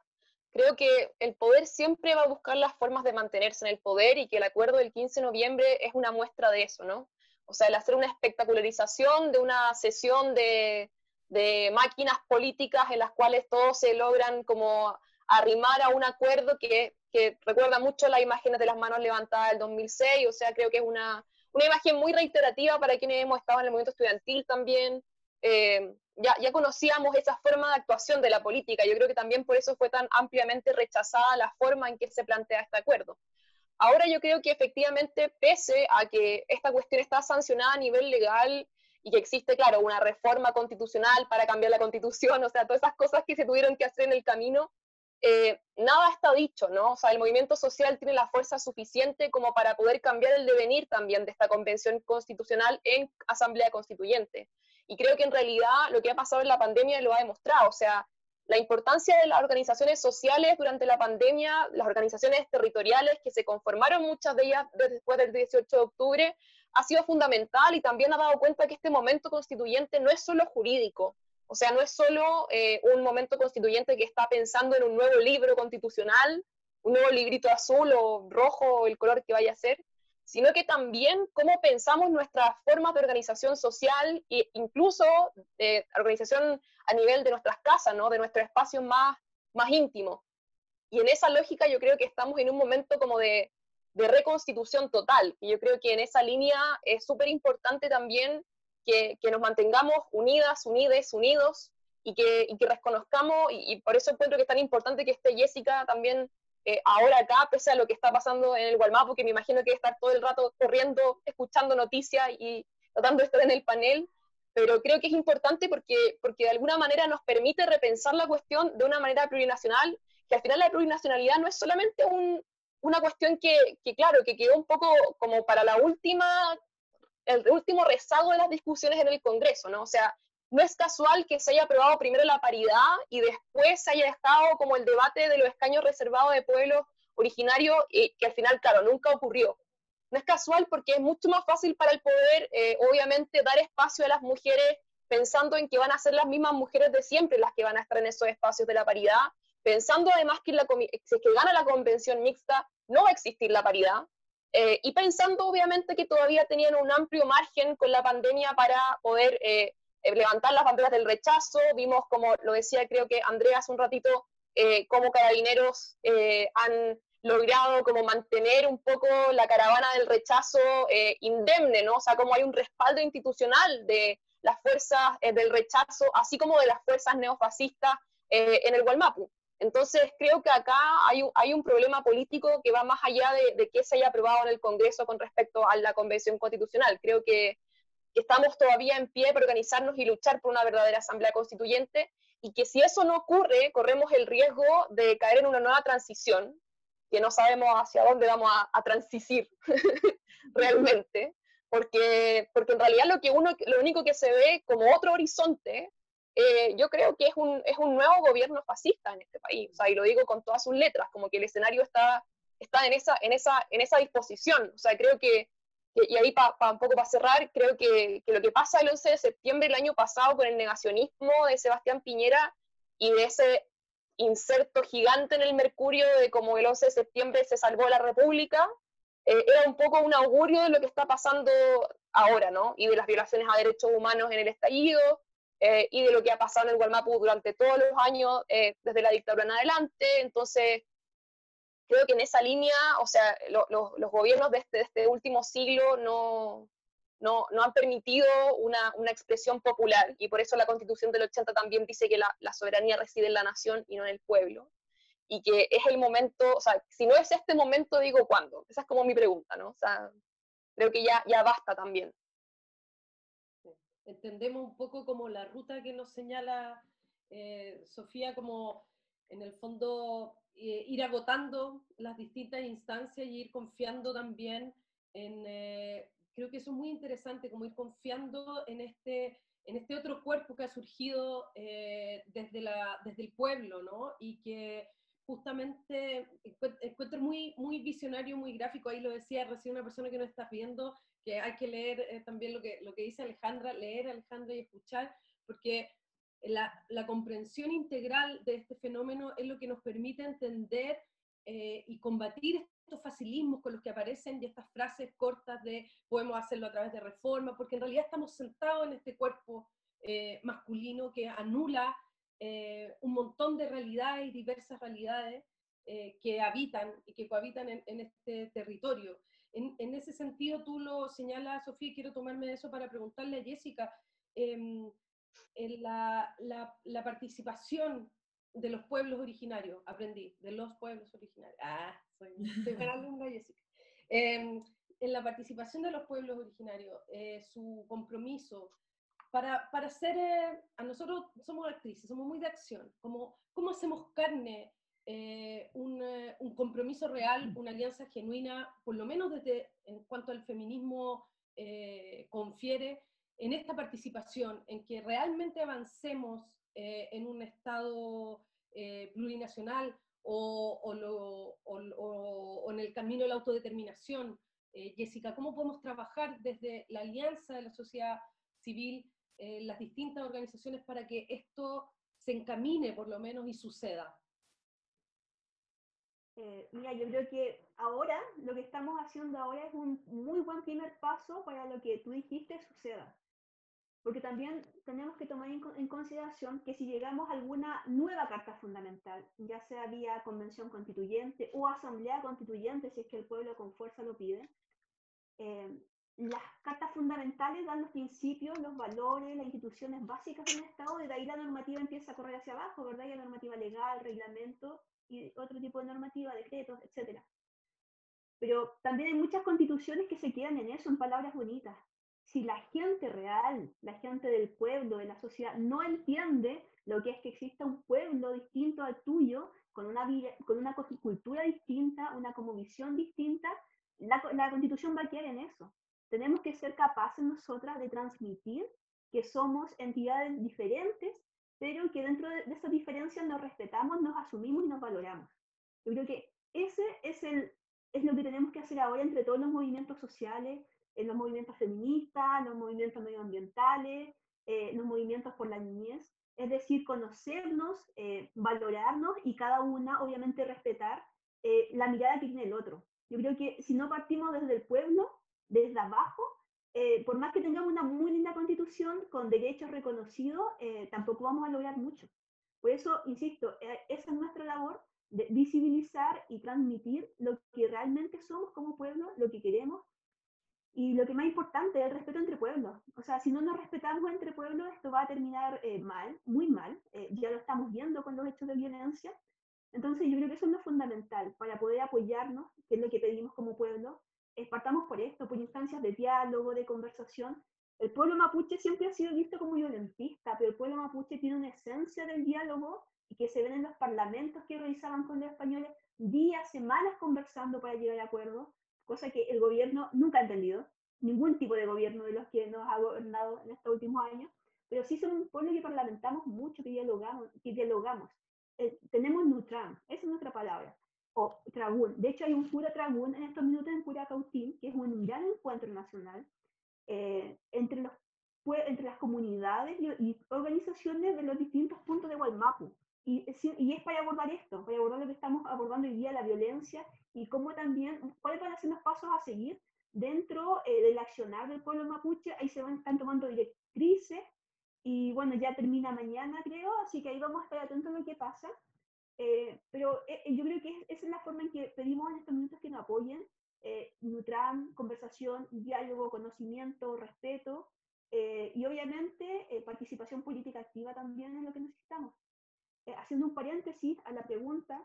creo que el poder siempre va a buscar las formas de mantenerse en el poder y que el acuerdo del 15 de noviembre es una muestra de eso, ¿no? O sea, el hacer una espectacularización de una sesión de, de máquinas políticas en las cuales todos se logran como arrimar a un acuerdo que, que recuerda mucho las imágenes de las manos levantadas del 2006, o sea, creo que es una, una imagen muy reiterativa para quienes hemos estado en el movimiento estudiantil también, eh, ya, ya conocíamos esa forma de actuación de la política. Yo creo que también por eso fue tan ampliamente rechazada la forma en que se plantea este acuerdo. Ahora yo creo que efectivamente, pese a que esta cuestión está sancionada a nivel legal y que existe, claro, una reforma constitucional para cambiar la constitución, o sea, todas esas cosas que se tuvieron que hacer en el camino, eh, nada está dicho, ¿no? O sea, el movimiento social tiene la fuerza suficiente como para poder cambiar el devenir también de esta convención constitucional en asamblea constituyente. Y creo que en realidad lo que ha pasado en la pandemia lo ha demostrado, o sea, la importancia de las organizaciones sociales durante la pandemia, las organizaciones territoriales que se conformaron muchas de ellas después del 18 de octubre, ha sido fundamental y también ha dado cuenta que este momento constituyente no es solo jurídico, o sea, no es solo eh, un momento constituyente que está pensando en un nuevo libro constitucional, un nuevo librito azul o rojo o el color que vaya a ser, sino que también cómo pensamos nuestras formas de organización social e incluso de organización a nivel de nuestras casas, ¿no? de nuestro espacio más, más íntimo. Y en esa lógica yo creo que estamos en un momento como de, de reconstitución total, y yo creo que en esa línea es súper importante también que, nos mantengamos unidas, unides, unidos, y que, y que reconozcamos, y, por eso encuentro que es tan importante que esté Jessica también eh, ahora acá, pese a lo que está pasando en el Gualmapu, porque me imagino que estar todo el rato corriendo, escuchando noticias y tratando de estar en el panel, pero creo que es importante porque, porque de alguna manera nos permite repensar la cuestión de una manera plurinacional, que al final la plurinacionalidad no es solamente un, una cuestión que, que, claro, que quedó un poco como para la última el último rezago de las discusiones en el Congreso, ¿no? O sea, no es casual que se haya aprobado primero la paridad y después se haya dejado como el debate de los escaños reservados de pueblos originarios, y que al final, claro, nunca ocurrió. No es casual porque es mucho más fácil para el poder, eh, obviamente, dar espacio a las mujeres pensando en que van a ser las mismas mujeres de siempre las que van a estar en esos espacios de la paridad, pensando además que, si que gana la convención mixta no va a existir la paridad, eh, y pensando obviamente que todavía tenían un amplio margen con la pandemia para poder eh, eh, levantar las banderas del rechazo, vimos como lo decía creo que Andrea hace un ratito, cómo carabineros han logrado como mantener un poco la caravana del rechazo indemne, ¿no? O sea, como hay un respaldo institucional de las fuerzas del rechazo, así como de las fuerzas neofascistas en el Gualmapu. Entonces, creo que acá hay un, hay un problema político que va más allá de, de qué se haya aprobado en el Congreso con respecto a la Convención Constitucional. Creo que, que estamos todavía en pie para organizarnos y luchar por una verdadera Asamblea Constituyente y que si eso no ocurre, corremos el riesgo de caer en una nueva transición, que no sabemos hacia dónde vamos a, a realmente, porque, porque en realidad lo, que uno, lo único que se ve como otro horizonte eh, yo creo que es un, es un nuevo gobierno fascista en este país, o sea, y lo digo con todas sus letras, como que el escenario está, está en, esa, en, esa, en esa disposición, o sea, creo que, y ahí para un poco para cerrar, creo que, lo que pasa el 11 de septiembre del año pasado con el negacionismo de Sebastián Piñera y de ese inserto gigante en el Mercurio de cómo el 11 de septiembre se salvó la República, eh, era un poco un augurio de lo que está pasando ahora, ¿no? Y de las violaciones a derechos humanos en el estallido, eh, y de lo que ha pasado en el durante todos los años, eh, desde la dictadura en adelante. Entonces, creo que en esa línea, o sea, los gobiernos de este, de este, último siglo no, no, han permitido una, una, expresión popular y por eso la constitución del 80 también dice que la, la, soberanía reside en la nación y no en el pueblo. Y que es el momento, o sea, si no es este momento, digo, ¿cuándo? Esa es como mi pregunta, ¿no? O sea, creo que ya, ya basta también entendemos un poco como la ruta que nos señala eh, Sofía, como en el fondo eh, ir agotando las distintas instancias y ir confiando también en, eh, creo que eso es muy interesante, como ir confiando en este, en este otro cuerpo que ha surgido desde, la, desde el pueblo, ¿no? Y que justamente encuentro muy, muy visionario, muy gráfico, ahí lo decía recién una persona que no estás viendo, que hay que leer eh, también lo que, lo que dice Alejandra, leer Alejandra y escuchar, porque la, comprensión integral de este fenómeno es lo que nos permite entender eh, y combatir estos facilismos con los que aparecen y estas frases cortas de podemos hacerlo a través de reforma, porque en realidad estamos sentados en este cuerpo eh, masculino que anula un montón de realidades y diversas realidades que habitan y que cohabitan en, este territorio. En, ese sentido, tú lo señalas, Sofía, y quiero tomarme eso para preguntarle a Jessica. En la, la, participación de los pueblos originarios, aprendí, de los pueblos originarios. Ah, soy, soy buena alumna, Jessica. Em, en la participación de los pueblos originarios, eh, su compromiso, para, para ser, eh, a nosotros somos actrices, somos muy de acción, como, ¿cómo hacemos carne eh, un, un, compromiso real, una alianza genuina, por lo menos desde en cuanto al feminismo confiere, en esta participación, en que realmente avancemos en un Estado plurinacional o, en el camino de la autodeterminación, eh, Jessica, ¿cómo podemos trabajar desde la alianza de la sociedad civil, eh, las distintas organizaciones para que esto se encamine por lo menos y suceda? Eh, mira, yo creo que ahora lo que estamos haciendo ahora es un muy buen primer paso para lo que tú dijiste suceda. Porque también tenemos que tomar en, consideración que si llegamos a alguna nueva carta fundamental, ya sea vía convención constituyente o asamblea constituyente, si es que el pueblo con fuerza lo pide, eh, las cartas fundamentales dan los principios, los valores, las instituciones básicas del Estado, y de ahí la normativa empieza a correr hacia abajo, ¿verdad? Y la normativa legal, reglamento y otro tipo de normativa, decretos, etc. Pero también hay muchas constituciones que se quedan en eso, en palabras bonitas. Si la gente real, la gente del pueblo, de la sociedad, no entiende lo que es que exista un pueblo distinto al tuyo, con una, con una cultura distinta, una como visión distinta, la, la constitución va a quedar en eso. Tenemos que ser capaces nosotras de transmitir que somos entidades diferentes, pero que dentro de, esas diferencias nos respetamos, nos asumimos y nos valoramos. Yo creo que ese es, el, es lo que tenemos que hacer ahora entre todos los movimientos sociales, en los movimientos feministas, los movimientos medioambientales, eh, los movimientos por la niñez, es decir, conocernos, eh, valorarnos y cada una, obviamente, respetar eh, la mirada que tiene el otro. Yo creo que si no partimos desde el pueblo, desde abajo, eh, por más que tengamos una muy linda constitución con derechos reconocidos, eh, tampoco vamos a lograr mucho. Por eso, insisto, eh, esa es nuestra labor de visibilizar y transmitir lo que realmente somos como pueblo, lo que queremos. Y lo que más importante es el respeto entre pueblos. O sea, si no nos respetamos entre pueblos, esto va a terminar mal, muy mal. ya lo estamos viendo con los hechos de violencia. Entonces yo creo que eso es lo fundamental para poder apoyarnos, que es lo que pedimos como pueblo. Es, partamos por esto, por instancias de diálogo, de conversación. El pueblo mapuche siempre ha sido visto como violentista, pero el pueblo mapuche tiene una esencia del diálogo y que se ven en los parlamentos que realizaban con los españoles días, semanas conversando para llegar a acuerdos, cosa que el gobierno nunca ha entendido, ningún tipo de gobierno de los que nos ha gobernado en estos últimos años, pero sí son un pueblo que parlamentamos mucho, que dialogamos, que dialogamos eh, tenemos Nutram, esa es nuestra palabra, o Tragún. De hecho, hay un Cura Tragún en estos minutos en Curacautín, que es un gran encuentro nacional eh, entre, los, entre las comunidades y, organizaciones de los distintos puntos de Guaymapu. Y, y, es para abordar esto, para abordar lo que estamos abordando hoy día, la violencia, y cómo también, cuáles van a ser los pasos a seguir dentro eh, del accionar del pueblo mapuche. Ahí se van, están tomando directrices y bueno, ya termina mañana, creo, así que ahí vamos a estar atentos a lo que pasa. Eh, pero eh, yo creo que esa es la forma en que pedimos en estos minutos que nos apoyen. Eh, nutran, conversación, diálogo, conocimiento, respeto eh, y obviamente participación política activa también es lo que necesitamos. haciendo un paréntesis a la pregunta,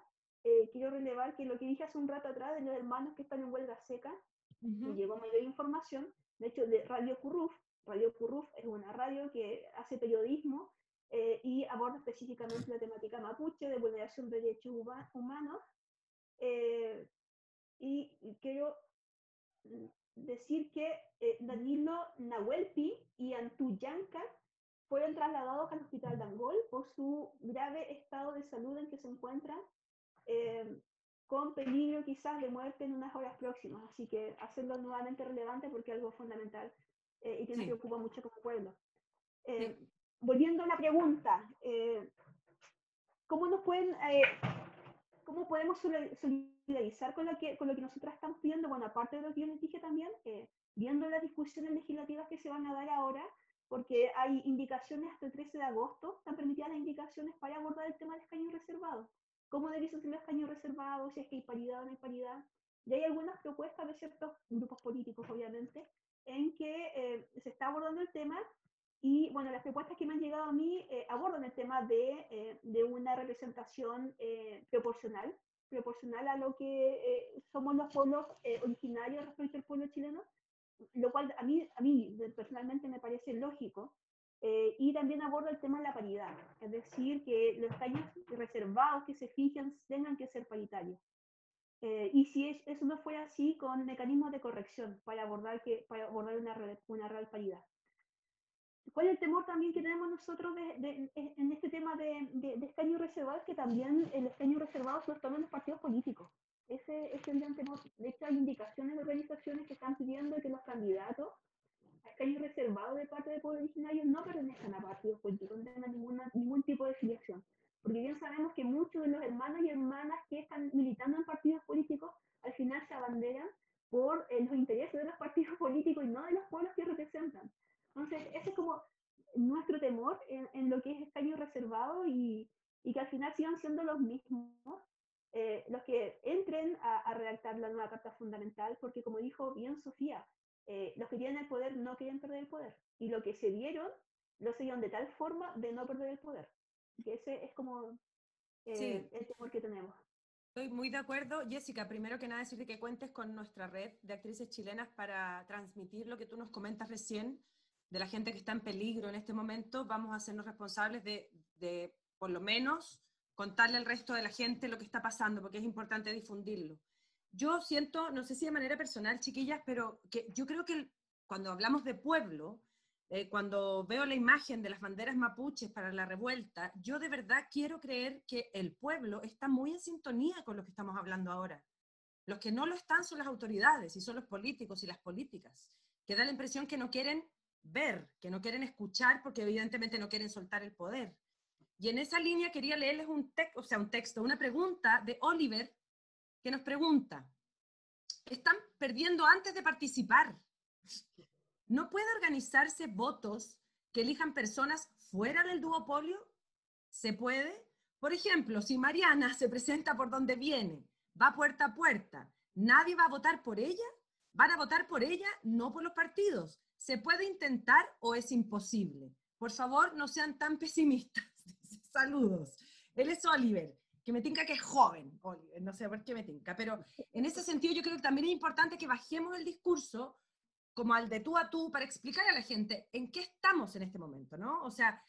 quiero relevar que lo que dije hace un rato atrás de los hermanos que están en huelga seca, me llegó mayor información, de hecho de Radio Curruf, Radio Curruf es una radio que hace periodismo eh, y aborda específicamente la temática mapuche de vulneración de derechos humanos. Eh, y, quiero decir que eh, Danilo Nahuelpi y Antuyanca fueron trasladados al hospital de Angol por su grave estado de salud en que se encuentran, con peligro quizás de muerte en unas horas próximas. Así que hacerlo nuevamente relevante porque es algo fundamental eh, y que nos preocupa mucho como pueblo. Eh, volviendo a la pregunta, eh, ¿cómo nos pueden, cómo podemos solidarizar con lo que con lo que nosotras estamos pidiendo? Bueno, aparte de lo que yo les dije también, viendo las discusiones legislativas que se van a dar ahora, porque hay indicaciones hasta el 13 de agosto, están permitidas las indicaciones para abordar el tema del escaño reservado. ¿Cómo debe ser el escaño reservado? Si es que hay paridad o no hay paridad. Y hay algunas propuestas de ciertos grupos políticos, obviamente, en que eh, se está abordando el tema Y bueno, las propuestas que me han llegado a mí eh, abordan el tema de, eh, de una representación eh, proporcional, proporcional a lo que somos los pueblos originarios respecto al pueblo chileno, lo cual a mí, a mí personalmente me parece lógico. Y también aborda el tema de la paridad, es decir, que los escaños reservados que se fijen tengan que ser paritarios. y si es, eso no fuera así, con mecanismos de corrección para abordar, que, para abordar una, una real paridad. ¿Cuál es el temor también que tenemos nosotros de, en este tema de, de, escaños reservados? Que también el escaño reservado se lo toman los partidos políticos. Ese es el gran temor. De hecho, hay indicaciones de organizaciones que están pidiendo que los candidatos a escaños reservados de parte del pueblo originario no pertenezcan a partidos políticos, no tengan ninguna, ningún tipo de filiación. Porque bien sabemos que muchos de los hermanos y hermanas que están militando en partidos políticos al final se abanderan por eh, los intereses de los partidos políticos y no de los pueblos que representan. Entonces, ese es como nuestro temor en, lo que es escaño reservado y, y, que al final sigan siendo los mismos eh, los que entren a, redactar la nueva Carta Fundamental, porque como dijo bien Sofía, eh, los que tienen el poder no quieren perder el poder. Y lo que se dieron, lo se dieron de tal forma de no perder el poder. Que ese es como eh, el temor que tenemos. Estoy muy de acuerdo. Jessica, primero que nada decirte que cuentes con nuestra red de actrices chilenas para transmitir lo que tú nos comentas recién de la gente que está en peligro en este momento, vamos a hacernos responsables de, de, por lo menos, contarle al resto de la gente lo que está pasando, porque es importante difundirlo. Yo siento, no sé si de manera personal, chiquillas, pero que yo creo que cuando hablamos de pueblo, eh, cuando veo la imagen de las banderas mapuches para la revuelta, yo de verdad quiero creer que el pueblo está muy en sintonía con lo que estamos hablando ahora. Los que no lo están son las autoridades y son los políticos y las políticas, que da la impresión que no quieren ver, que no quieren escuchar porque evidentemente no quieren soltar el poder. Y en esa línea quería leerles un texto, o sea, un texto, una pregunta de Oliver que nos pregunta, ¿están perdiendo antes de participar? ¿No puede organizarse votos que elijan personas fuera del duopolio? ¿Se puede? Por ejemplo, si Mariana se presenta por donde viene, va puerta a puerta, ¿nadie va a votar por ella? Van a votar por ella, no por los partidos. ¿Se puede intentar o es imposible? Por favor, no sean tan pesimistas. Saludos. Él es Oliver, que me tinca que es joven, Oliver, no sé por qué me tinca, pero en ese sentido yo creo que también es importante que bajemos el discurso como al de tú a tú para explicar a la gente en qué estamos en este momento, ¿no? O sea,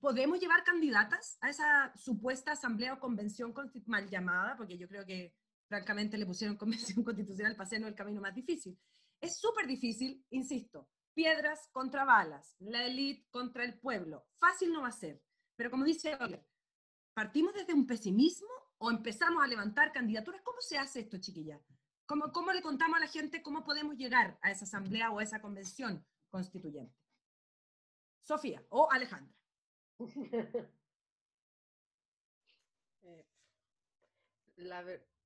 ¿podemos llevar candidatas a esa supuesta asamblea o convención mal llamada? Porque yo creo que francamente le pusieron convención constitucional para hacernos el camino más difícil. Es súper difícil, insisto, piedras contra balas, la élite contra el pueblo. Fácil no va a ser, pero como dice Oliver, ¿partimos desde un pesimismo o empezamos a levantar candidaturas? ¿Cómo se hace esto, chiquilla? ¿Cómo, ¿Cómo le contamos a la gente cómo podemos llegar a esa asamblea o a esa convención constituyente? Sofía o Alejandra. Eh, la,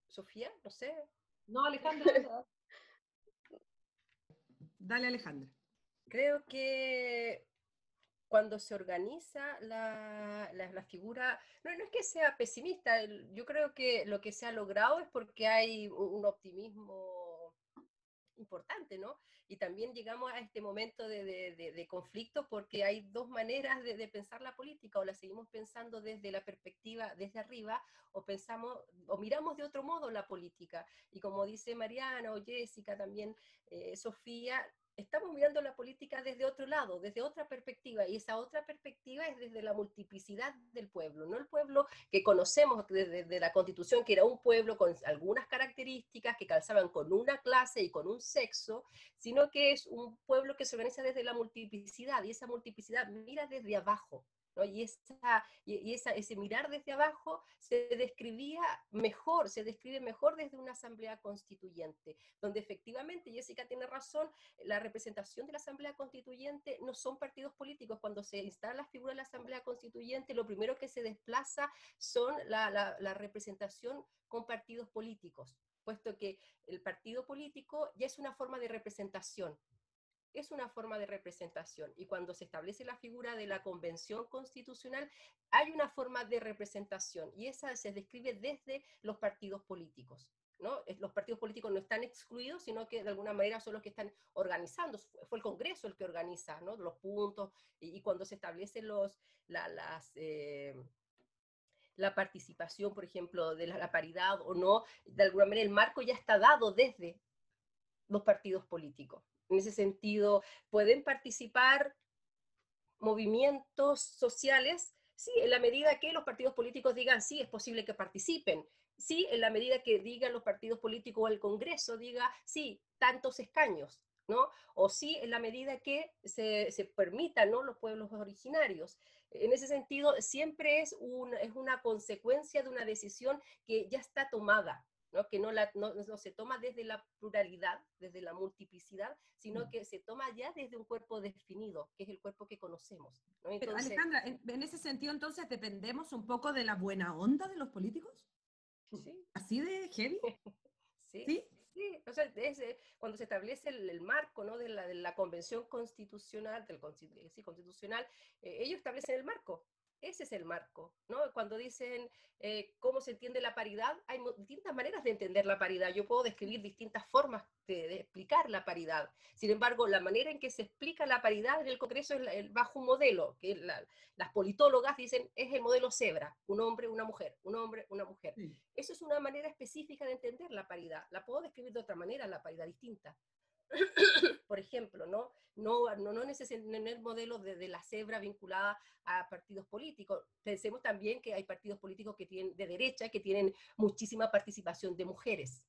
Sofía, no sé. No, Alejandra. Dale, Alejandra. Creo que cuando se organiza la, la, figura, no, no, es que sea pesimista, yo creo que lo que se ha logrado es porque hay un optimismo importante, ¿no? Y también llegamos a este momento de, de, de, conflicto porque hay dos maneras de, pensar la política, o la seguimos pensando desde la perspectiva, desde arriba, o pensamos, o miramos de otro modo la política. Y como dice Mariana o Jessica, también eh, Sofía, estamos mirando la política desde otro lado, desde otra perspectiva, y esa otra perspectiva es desde la multiplicidad del pueblo, no el pueblo que conocemos desde, la constitución, que era un pueblo con algunas características que calzaban con una clase y con un sexo, sino que es un pueblo que se organiza desde la multiplicidad, y esa multiplicidad mira desde abajo, y, esa, ese mirar desde abajo se describía mejor, se describe mejor desde una asamblea constituyente, donde efectivamente, Jessica tiene razón, la representación de la asamblea constituyente no son partidos políticos. Cuando se instala la figura de la asamblea constituyente, lo primero que se desplaza son la, la representación con partidos políticos, puesto que el partido político ya es una forma de representación, es una forma de representación. Y cuando se establece la figura de la convención constitucional, hay una forma de representación y esa se describe desde los partidos políticos. ¿no? Los partidos políticos no están excluidos, sino que de alguna manera son los que están organizando. Fue el Congreso el que organiza ¿no? los puntos y, cuando se establecen los, eh, la participación, por ejemplo, de la, paridad o no, de alguna manera el marco ya está dado desde los partidos políticos. En ese sentido, pueden participar movimientos sociales, sí, en la medida que los partidos políticos digan, sí, es posible que participen, sí, en la medida que digan los partidos políticos o el Congreso diga, sí, tantos escaños, ¿no? O sí, en la medida que se, permitan ¿no? los pueblos originarios. En ese sentido, siempre es una consecuencia de una decisión que ya está tomada, ¿no? que no, la, no, se toma desde la pluralidad, desde la multiplicidad, sino mm. que se toma ya desde un cuerpo definido, que es el cuerpo que conocemos. Pero Alejandra, en, ese sentido entonces dependemos un poco de la buena onda de los políticos. Sí. ¿Así de heavy? sí. ¿Sí? Sí, o sea, eh, cuando se establece el, marco ¿no? de, la, de la Convención Constitucional, del sí, constitucional, eh, ellos establecen el marco. Ese es el marco, ¿no? Cuando dicen eh, cómo se entiende la paridad, hay distintas maneras de entender la paridad. Yo puedo describir distintas formas de, explicar la paridad. Sin embargo, la manera en que se explica la paridad en el Congreso es bajo un modelo, que las politólogas dicen es el modelo cebra, un hombre, una mujer, un hombre, una mujer. Eso es una manera específica de entender la paridad. La puedo describir de otra manera, la paridad distinta. Por ejemplo, ¿no? No, no, no tener modelos de, de, la cebra vinculada a partidos políticos. Pensemos también que hay partidos políticos que tienen, de derecha que tienen muchísima participación de mujeres.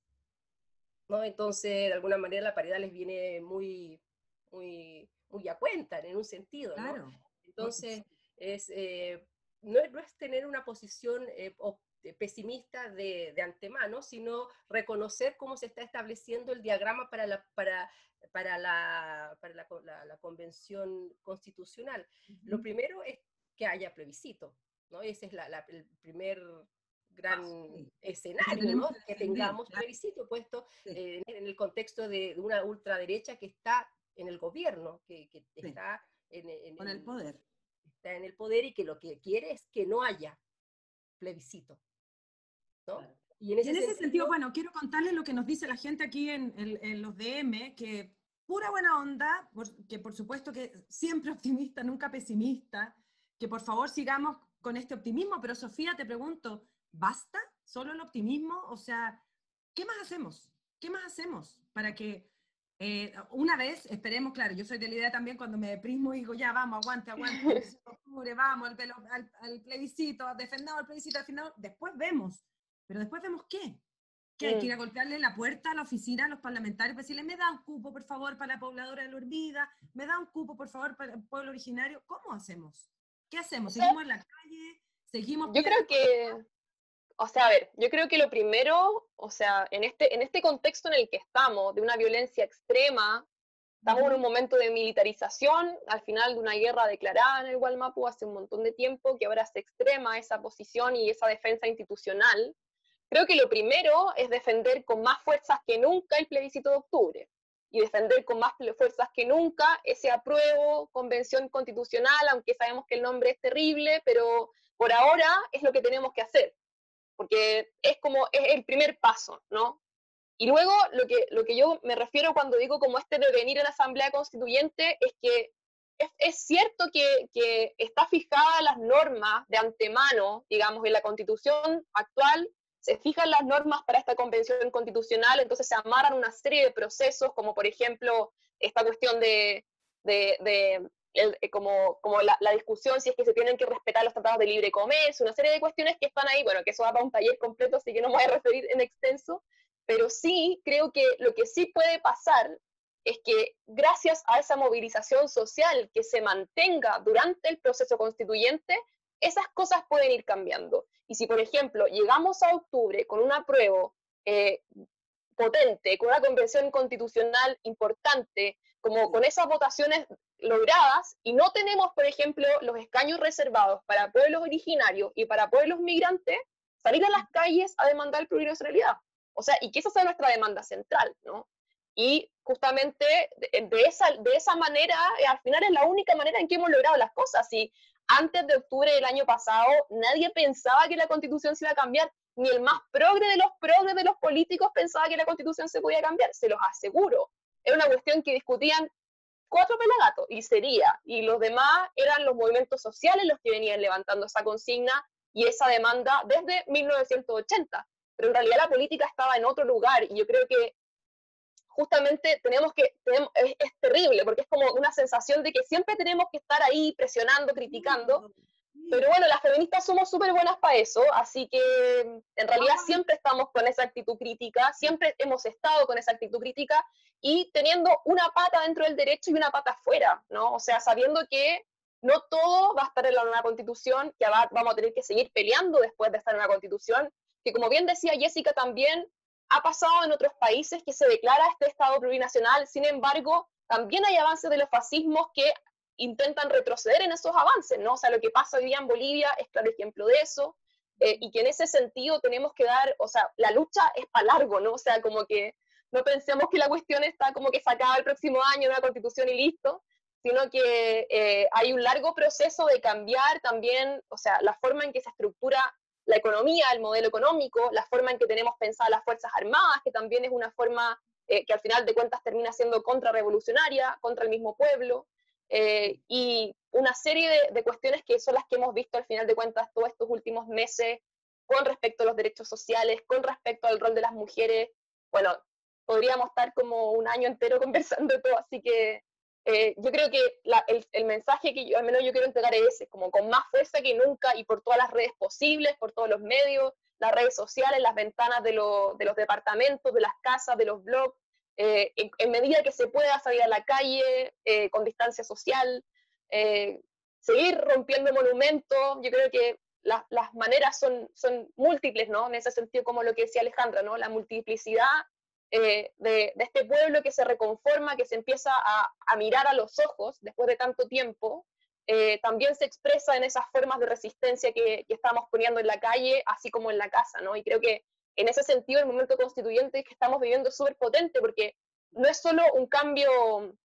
¿no? Entonces, de alguna manera, la paridad les viene muy, muy, muy a cuenta, en un sentido. ¿no? Entonces, es, eh, no, no, es tener una posición eh, pesimista de, de, antemano, sino reconocer cómo se está estableciendo el diagrama para la, para, para la, para la, la, convención constitucional. Lo primero es que haya plebiscito, ¿no? Ese es el primer gran escenario, ¿no? Que tengamos plebiscito puesto en el contexto de, una ultraderecha que está en el gobierno, que, que está en, en, el poder. Está en el poder y que lo que quiere es que no haya plebiscito. Y en ese, sentido, bueno, quiero contarles lo que nos dice la gente aquí en, los DM, que pura buena onda, que por supuesto que siempre optimista, nunca pesimista, que por favor sigamos con este optimismo, pero Sofía, te pregunto, ¿basta solo el optimismo? O sea, ¿qué más hacemos? ¿Qué más hacemos para que eh, una vez, esperemos, claro, yo soy de la idea también cuando me deprimo y digo, ya, vamos, aguante, aguante, vamos, al, al, plebiscito, defendamos el plebiscito, al final, después vemos, pero después vemos qué. Que hay que ir a golpearle la puerta a la oficina a los parlamentarios para decirle, me da un cupo, por favor, para la pobladora de la Urbida, me da un cupo, por favor, para el pueblo originario. ¿Cómo hacemos? ¿Qué hacemos? ¿Seguimos en la calle? ¿Seguimos? Yo creo que, o sea, a ver, yo creo que lo primero, o sea, en este, en este contexto en el que estamos, de una violencia extrema, estamos en un momento de militarización, al final de una guerra declarada en el Gualmapu hace un montón de tiempo, que ahora se extrema esa posición y esa defensa institucional. Creo que lo primero es defender con más fuerzas que nunca el plebiscito de octubre y defender con más fuerzas que nunca ese apruebo convención constitucional, aunque sabemos que el nombre es terrible, pero por ahora es lo que tenemos que hacer, porque es como es el primer paso, ¿no? Y luego lo que, lo que yo me refiero cuando digo como este devenir en la Asamblea Constituyente es que es, es cierto que, que está fijada las normas de antemano, digamos, en la Constitución actual se fijan las normas para esta convención constitucional, entonces se amarran una serie de procesos, como por ejemplo esta cuestión de, eh, como, como la, discusión si es que se tienen que respetar los tratados de libre comercio, una serie de cuestiones que están ahí, bueno, que eso va para un taller completo, así que no me voy a referir en extenso, pero sí creo que lo que sí puede pasar es que gracias a esa movilización social que se mantenga durante el proceso constituyente, esas cosas pueden ir cambiando. Y si, por ejemplo, llegamos a octubre con un apruebo eh, potente, con una convención constitucional importante, como con esas votaciones logradas, y no tenemos, por ejemplo, los escaños reservados para pueblos originarios y para pueblos migrantes, salir a las calles a demandar plurinacionalidad. O sea, y que esa sea nuestra demanda central, ¿no? Y justamente de, esa, de esa manera, eh, al final es la única manera en que hemos logrado las cosas. Y antes de octubre del año pasado, nadie pensaba que la constitución se iba a cambiar. ni el más progre de los progres de los políticos pensaba que la constitución se podía cambiar, se los aseguro. Era una cuestión que discutían cuatro pelagatos y sería, y los demás eran los movimientos sociales los que venían levantando esa consigna y esa demanda desde 1980. Pero en realidad la política estaba en otro lugar y yo creo que justamente tenemos que, es, es, terrible porque es como una sensación de que siempre tenemos que estar ahí presionando, criticando, pero bueno, las feministas somos súper buenas para eso, así que en realidad siempre estamos con esa actitud crítica, siempre hemos estado con esa actitud crítica y teniendo una pata dentro del derecho y una pata afuera, ¿no? O sea, sabiendo que no todo va a estar en la nueva constitución, que vamos a tener que seguir peleando después de estar en la constitución, que como bien decía Jessica también, ha pasado en otros países que se declara este Estado plurinacional, sin embargo, también hay avances de los fascismos que intentan retroceder en esos avances, ¿no? O sea, lo que pasa hoy día en Bolivia es claro ejemplo de eso, eh, y que en ese sentido tenemos que dar, o sea, la lucha es para largo, ¿no? O sea, como que no pensemos que la cuestión está como que sacada el próximo año una constitución y listo, sino que eh, hay un largo proceso de cambiar también, o sea, la forma en que se estructura la economía, el modelo económico, la forma en que tenemos pensadas las Fuerzas Armadas, que también es una forma eh, que al final de cuentas termina siendo contrarrevolucionaria, contra el mismo pueblo. Eh, y una serie de, cuestiones que son las que hemos visto al final de cuentas todos estos últimos meses con respecto a los derechos sociales, con respecto al rol de las mujeres. Bueno, podríamos estar como un año entero conversando de todo, así que eh, yo creo que el, mensaje que yo, al menos yo quiero entregar es ese, como con más fuerza que nunca y por todas las redes posibles, por todos los medios, las redes sociales, las ventanas de, de los departamentos, de las casas, de los blogs, eh, en, medida que se pueda salir a la calle eh, con distancia social, eh, seguir rompiendo monumentos. Yo creo que las maneras son, son múltiples, ¿no? En ese sentido, como lo que decía Alejandra, ¿no? La multiplicidad de, de, este pueblo que se reconforma, que se empieza a, mirar a los ojos después de tanto tiempo, también se expresa en esas formas de resistencia que, que, estamos poniendo en la calle, así como en la casa, ¿no? Y creo que en ese sentido el momento constituyente que estamos viviendo es súper potente porque no es solo un cambio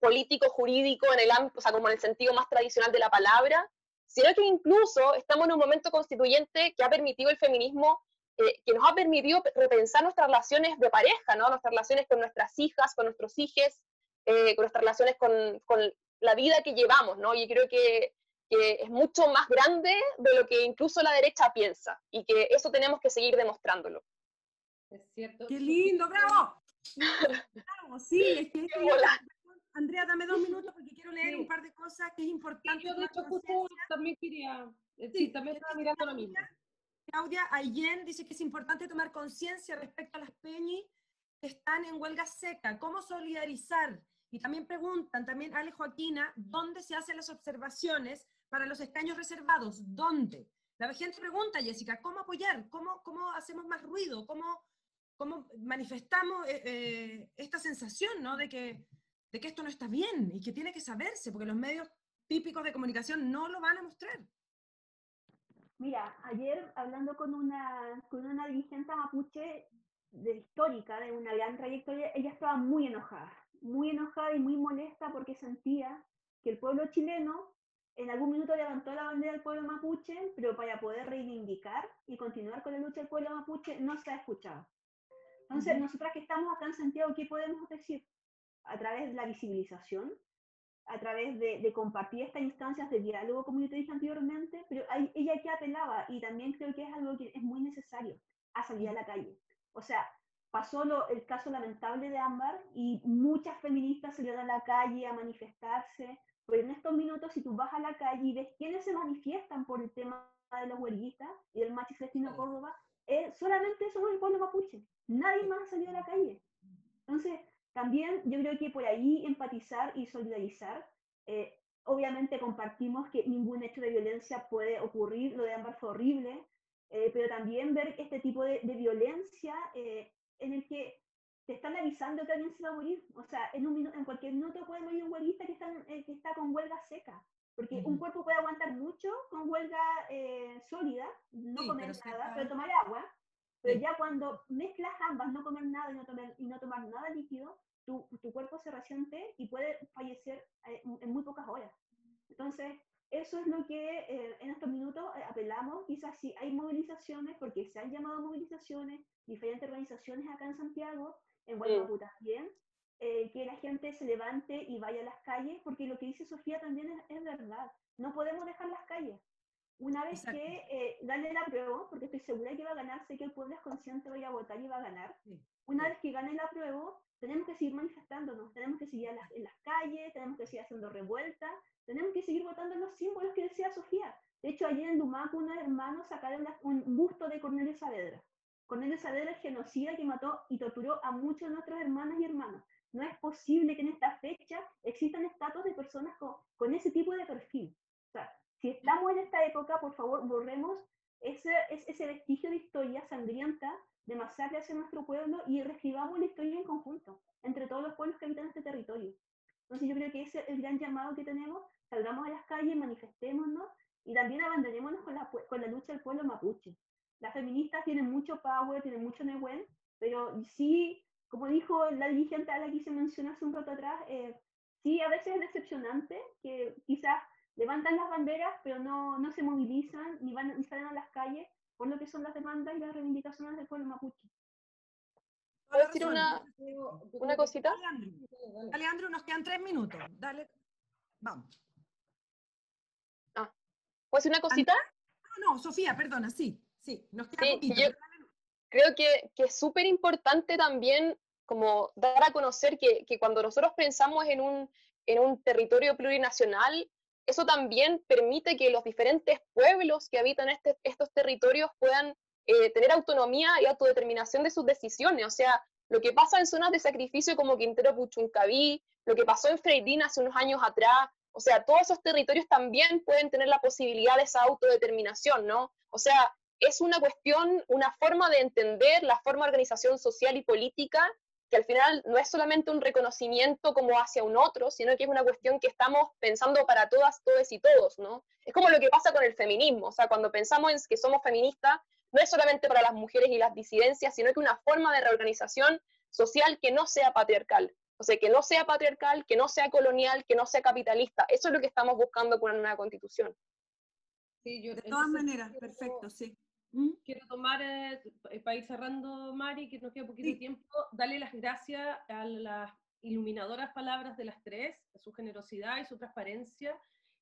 político, jurídico, en el, o sea, como en el sentido más tradicional de la palabra, sino que incluso estamos en un momento constituyente que ha permitido el feminismo, eh, que nos ha permitido repensar nuestras relaciones de pareja, ¿no? nuestras relaciones con nuestras hijas, con nuestros hijos, eh, con nuestras relaciones con, con, la vida que llevamos, ¿no? Y creo que que es mucho más grande de lo que incluso la derecha piensa y que eso tenemos que seguir demostrándolo. Es cierto. ¡Qué lindo! ¡Bravo! bravo, sí, es que, Andrea, dame dos minutos porque quiero leer un par de cosas que es importante. yo de hecho justo también quería, eh, sí, también estaba mirando lo mismo. Claudia Ayen dice que es importante tomar conciencia respecto a las peñis que están en huelga seca. ¿Cómo solidarizar? Y también preguntan, también Ale Joaquina, ¿dónde se hacen las observaciones para los escaños reservados, ¿dónde? La gente pregunta, Jessica, ¿cómo apoyar? ¿Cómo, cómo hacemos más ruido? ¿Cómo, cómo manifestamos eh, eh, esta sensación ¿no? de, que, de que esto no está bien y que tiene que saberse, porque los medios típicos de comunicación no lo van a mostrar? Mira, ayer hablando con una, con una dirigente mapuche de histórica, de una gran trayectoria, ella estaba muy enojada, muy enojada y muy molesta porque sentía que el pueblo chileno en algún minuto levantó la bandera del pueblo mapuche, pero para poder reivindicar y continuar con la lucha del pueblo mapuche no se ha escuchado. Entonces, nosotras que estamos acá en Santiago, ¿qué podemos decir? A través de la visibilización, a través de, compartir estas instancias de diálogo, como yo te dije anteriormente, pero ella que apelaba, y también creo que es algo que es muy necesario, a salir a la calle. O sea, pasó lo, el caso lamentable de Ámbar y muchas feministas salieron a la calle a manifestarse, pero en estos minutos, si tú vas a la calle y ves quiénes se manifiestan por el tema de los huelguistas y del machi Celestino Córdoba, eh, solamente somos el pueblo mapuche. Nadie más ha salido a la calle. Entonces, también yo creo que por ahí empatizar y solidarizar. Eh, obviamente compartimos que ningún hecho de violencia puede ocurrir, lo de Ámbar fue horrible, eh, pero también ver este tipo de, de violencia en el que te están avisando que alguien se va a morir. O sea, en, un en cualquier minuto puede morir un huelguista que está, eh, que está con huelga seca. Porque un cuerpo puede aguantar mucho con huelga eh, sólida, no comer nada, pero tomar agua. Pero ya cuando mezclas ambas, no comer nada y no tomar, y no tomar nada líquido, tu, tu cuerpo se resiente y puede fallecer eh, en muy pocas horas. Entonces, eso es lo que eh, en estos minutos eh, apelamos, quizás si hay movilizaciones, porque se han llamado movilizaciones, diferentes organizaciones acá en Santiago, en Guadalupe también, eh, que la gente se levante y vaya a las calles, porque lo que dice Sofía también es, verdad, no podemos dejar las calles. Una vez que eh, gane la prueba, porque estoy segura que va a ganar, sé que el pueblo es consciente, voy a votar y va a ganar. Una vez que gane la prueba, tenemos que seguir manifestándonos, tenemos que seguir en las calles, tenemos que seguir haciendo revueltas, tenemos que seguir votando los símbolos que decía Sofía. De hecho, ayer en Dumaco, unos hermanos sacaron un busto de Cornelio Saavedra. Cornelio Saavedra es genocida que mató y torturó a muchos de nuestros hermanos y hermanos. No es posible que en esta fecha existan estatuas de personas con, con ese tipo de perfil. O sea, si estamos en esta época, por favor, borremos ese, ese vestigio de historia sangrienta de masacre hacia nuestro pueblo y reescribamos la historia en conjunto, entre todos los pueblos que habitan este territorio. Entonces yo creo que ese es el gran llamado que tenemos, salgamos a las calles, manifestémonos y también abandonémonos con la, con la lucha del pueblo mapuche. Las feministas tienen mucho power, tienen mucho nehuén, pero sí, como dijo la dirigente a la que se mencionó hace un rato atrás, eh, sí, a veces es decepcionante que quizás levantan las banderas, pero no, no se movilizan ni, van, ni salen a las calles por lo que son las demandas y las reivindicaciones del pueblo mapuche. ¿Puedo decir una, una cosita? Alejandro, nos quedan tres minutos. Dale, vamos. Ah, ¿puedo decir una cosita? No, no, Sofía, perdona, sí, sí, nos queda sí, Yo creo que, que es súper importante también como dar a conocer que, que cuando nosotros pensamos en un, en un territorio plurinacional, eso también permite que los diferentes pueblos que habitan este, estos territorios puedan eh, tener autonomía y autodeterminación de sus decisiones. O sea, lo que pasa en zonas de sacrificio como Quintero Puchuncaví, lo que pasó en Freidín hace unos años atrás, o sea, todos esos territorios también pueden tener la posibilidad de esa autodeterminación, ¿no? O sea, es una cuestión, una forma de entender la forma de organización social y política que al final no es solamente un reconocimiento como hacia un otro, sino que es una cuestión que estamos pensando para todas, todos y todos, ¿no? Es como lo que pasa con el feminismo, o sea, cuando pensamos en que somos feministas, no es solamente para las mujeres y las disidencias, sino que una forma de reorganización social que no sea patriarcal, o sea, que no sea patriarcal, que no sea colonial, que no sea capitalista. Eso es lo que estamos buscando con una nueva constitución. Sí, yo, de todas maneras, perfecto, sí. ¿Mm? Quiero tomar, eh, para ir cerrando, Mari, que nos queda poquito tiempo, darle las gracias a las iluminadoras palabras de las tres, su generosidad y su transparencia.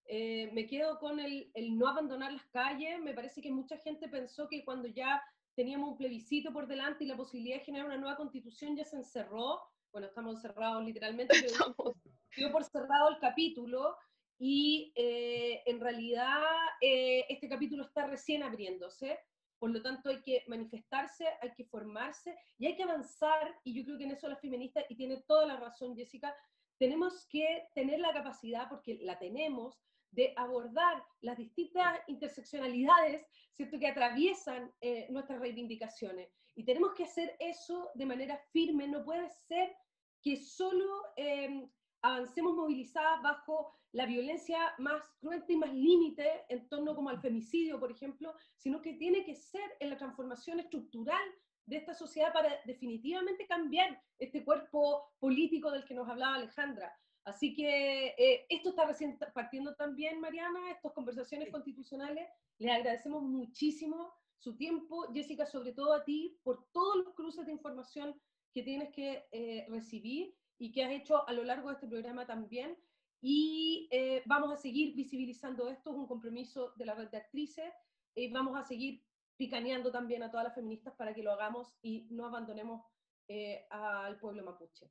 Eh, me quedo con el, el, no abandonar las calles. Me parece que mucha gente pensó que cuando ya teníamos un plebiscito por delante y la posibilidad de generar una nueva constitución ya se encerró. Bueno, estamos cerrados literalmente, pero dio por cerrado el capítulo y eh, en realidad este capítulo está recién abriéndose. Por lo tanto, hay que manifestarse, hay que formarse y hay que avanzar, y yo creo que en eso la feminista, y tiene toda la razón Jessica, tenemos que tener la capacidad, porque la tenemos, de abordar las distintas interseccionalidades ¿cierto? que atraviesan eh, nuestras reivindicaciones. Y tenemos que hacer eso de manera firme, no puede ser que solo eh, avancemos movilizadas bajo la violencia más cruenta y más límite en torno como al femicidio, por ejemplo, sino que tiene que ser en la transformación estructural de esta sociedad para definitivamente cambiar este cuerpo político del que nos hablaba Alejandra. Así que eh, esto está recién partiendo también, Mariana, estas conversaciones constitucionales. Les agradecemos muchísimo su tiempo, Jessica, sobre todo a ti, por todos los cruces de información que tienes que eh, recibir y que has hecho a lo largo de este programa también. Y eh, vamos a seguir visibilizando esto, es un compromiso de la red de actrices, y vamos a seguir picaneando también a todas las feministas para que lo hagamos y no abandonemos eh, al pueblo mapuche.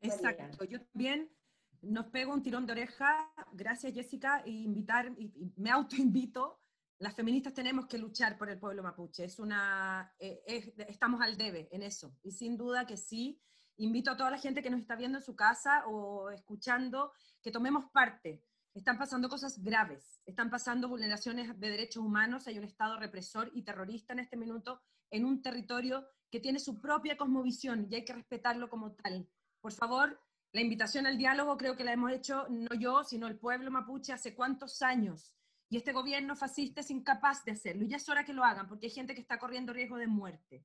Exacto, yo también nos pego un tirón de oreja, gracias Jessica, e invitar, y, me autoinvito, las feministas tenemos que luchar por el pueblo mapuche, es una, eh, estamos al debe en eso, y sin duda que sí, invito a toda la gente que nos está viendo en su casa o escuchando que tomemos parte. Están pasando cosas graves, están pasando vulneraciones de derechos humanos, hay un Estado represor y terrorista en este minuto en un territorio que tiene su propia cosmovisión y hay que respetarlo como tal. Por favor, la invitación al diálogo creo que la hemos hecho no yo, sino el pueblo mapuche hace cuántos años. Y este gobierno fascista es incapaz de hacerlo. Y ya es hora que lo hagan, porque hay gente que está corriendo riesgo de muerte.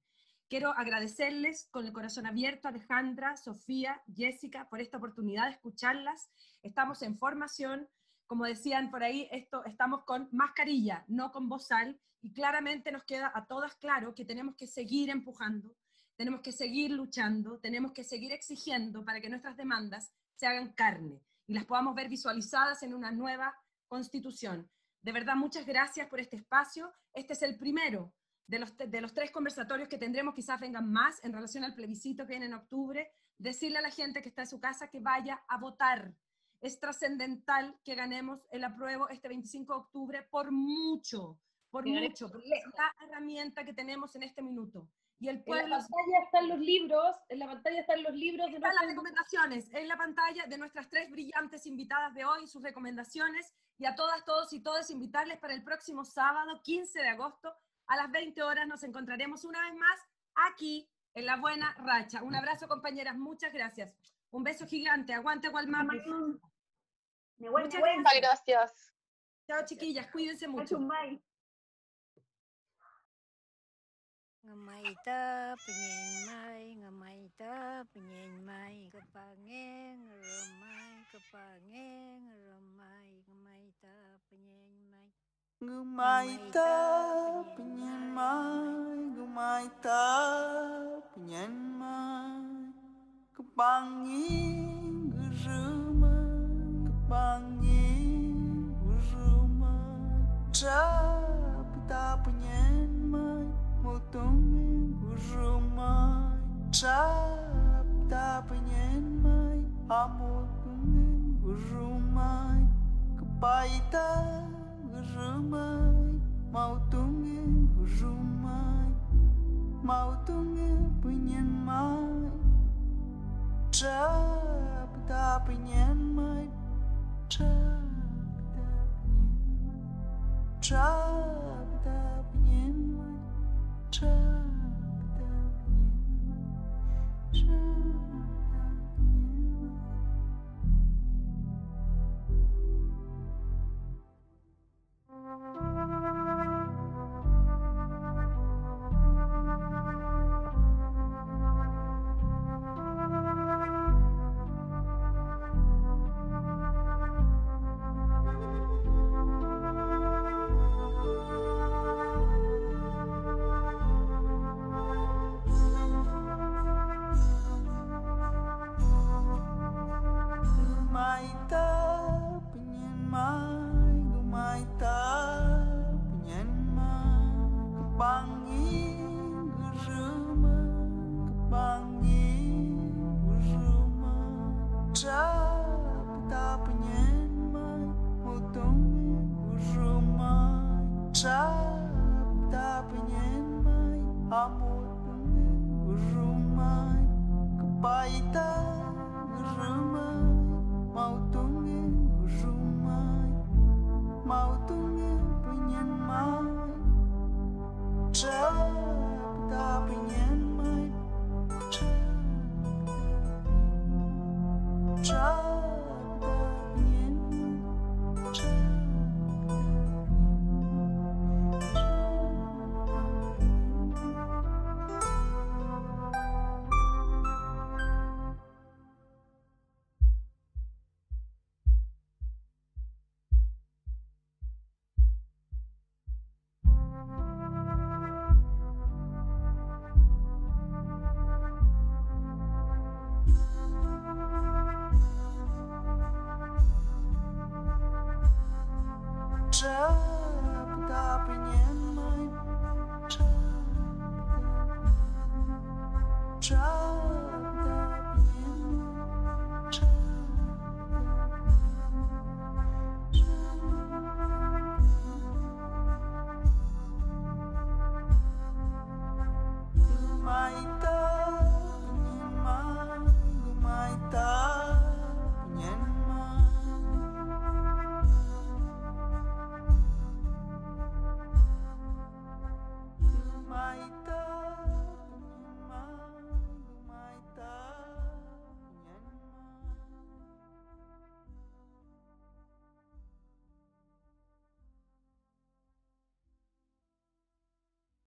Quiero agradecerles con el corazón abierto, Alejandra, Sofía, Jessica, por esta oportunidad de escucharlas. Estamos en formación. como decían por ahí, esto, estamos con mascarilla, no con bozal, y claramente nos queda a todas claro que tenemos que seguir empujando, tenemos que seguir luchando, tenemos que seguir exigiendo para que nuestras demandas se hagan carne y las podamos ver visualizadas en una nueva constitución. De verdad, muchas gracias por este espacio. Este es el primero de los, de los tres conversatorios que tendremos, quizás vengan más en relación al plebiscito que viene en octubre. Decirle a la gente que está en su casa que vaya a votar. Es trascendental que ganemos el apruebo este 25 de octubre por mucho, por mucho, porque es la herramienta que tenemos en este minuto. Y el pueblo... En la pantalla están los libros, en la pantalla están los libros de están las recomendaciones, en la pantalla de nuestras tres brillantes invitadas de hoy, sus recomendaciones, y a todas, todos y todas invitarles para el próximo sábado, 15 de agosto, a las 20 horas nos encontraremos una vez más aquí en La Buena Racha. Un abrazo, compañeras, muchas gracias. Un beso gigante, aguante Gualmama. Muchas gracias. Chao, chiquillas, cuídense mucho. Ngamay ta penyen mai, ngamay ta penyen mai, kepangeng remai, kepangeng remai, ngamay ta penyen Gumaitap nyanmai, gumaitap nyanmai Kepangin gerumai, kepangin gerumai Trap tap nyanmai, mutungin gerumai Trap tap nyanmai, amutungin gerumai Kepaitan Jumai, mautunge jumai, mautunge pinyen mai. Chap da pinyen mai, chap da pinyen mai, chap da pinyen mai, chap.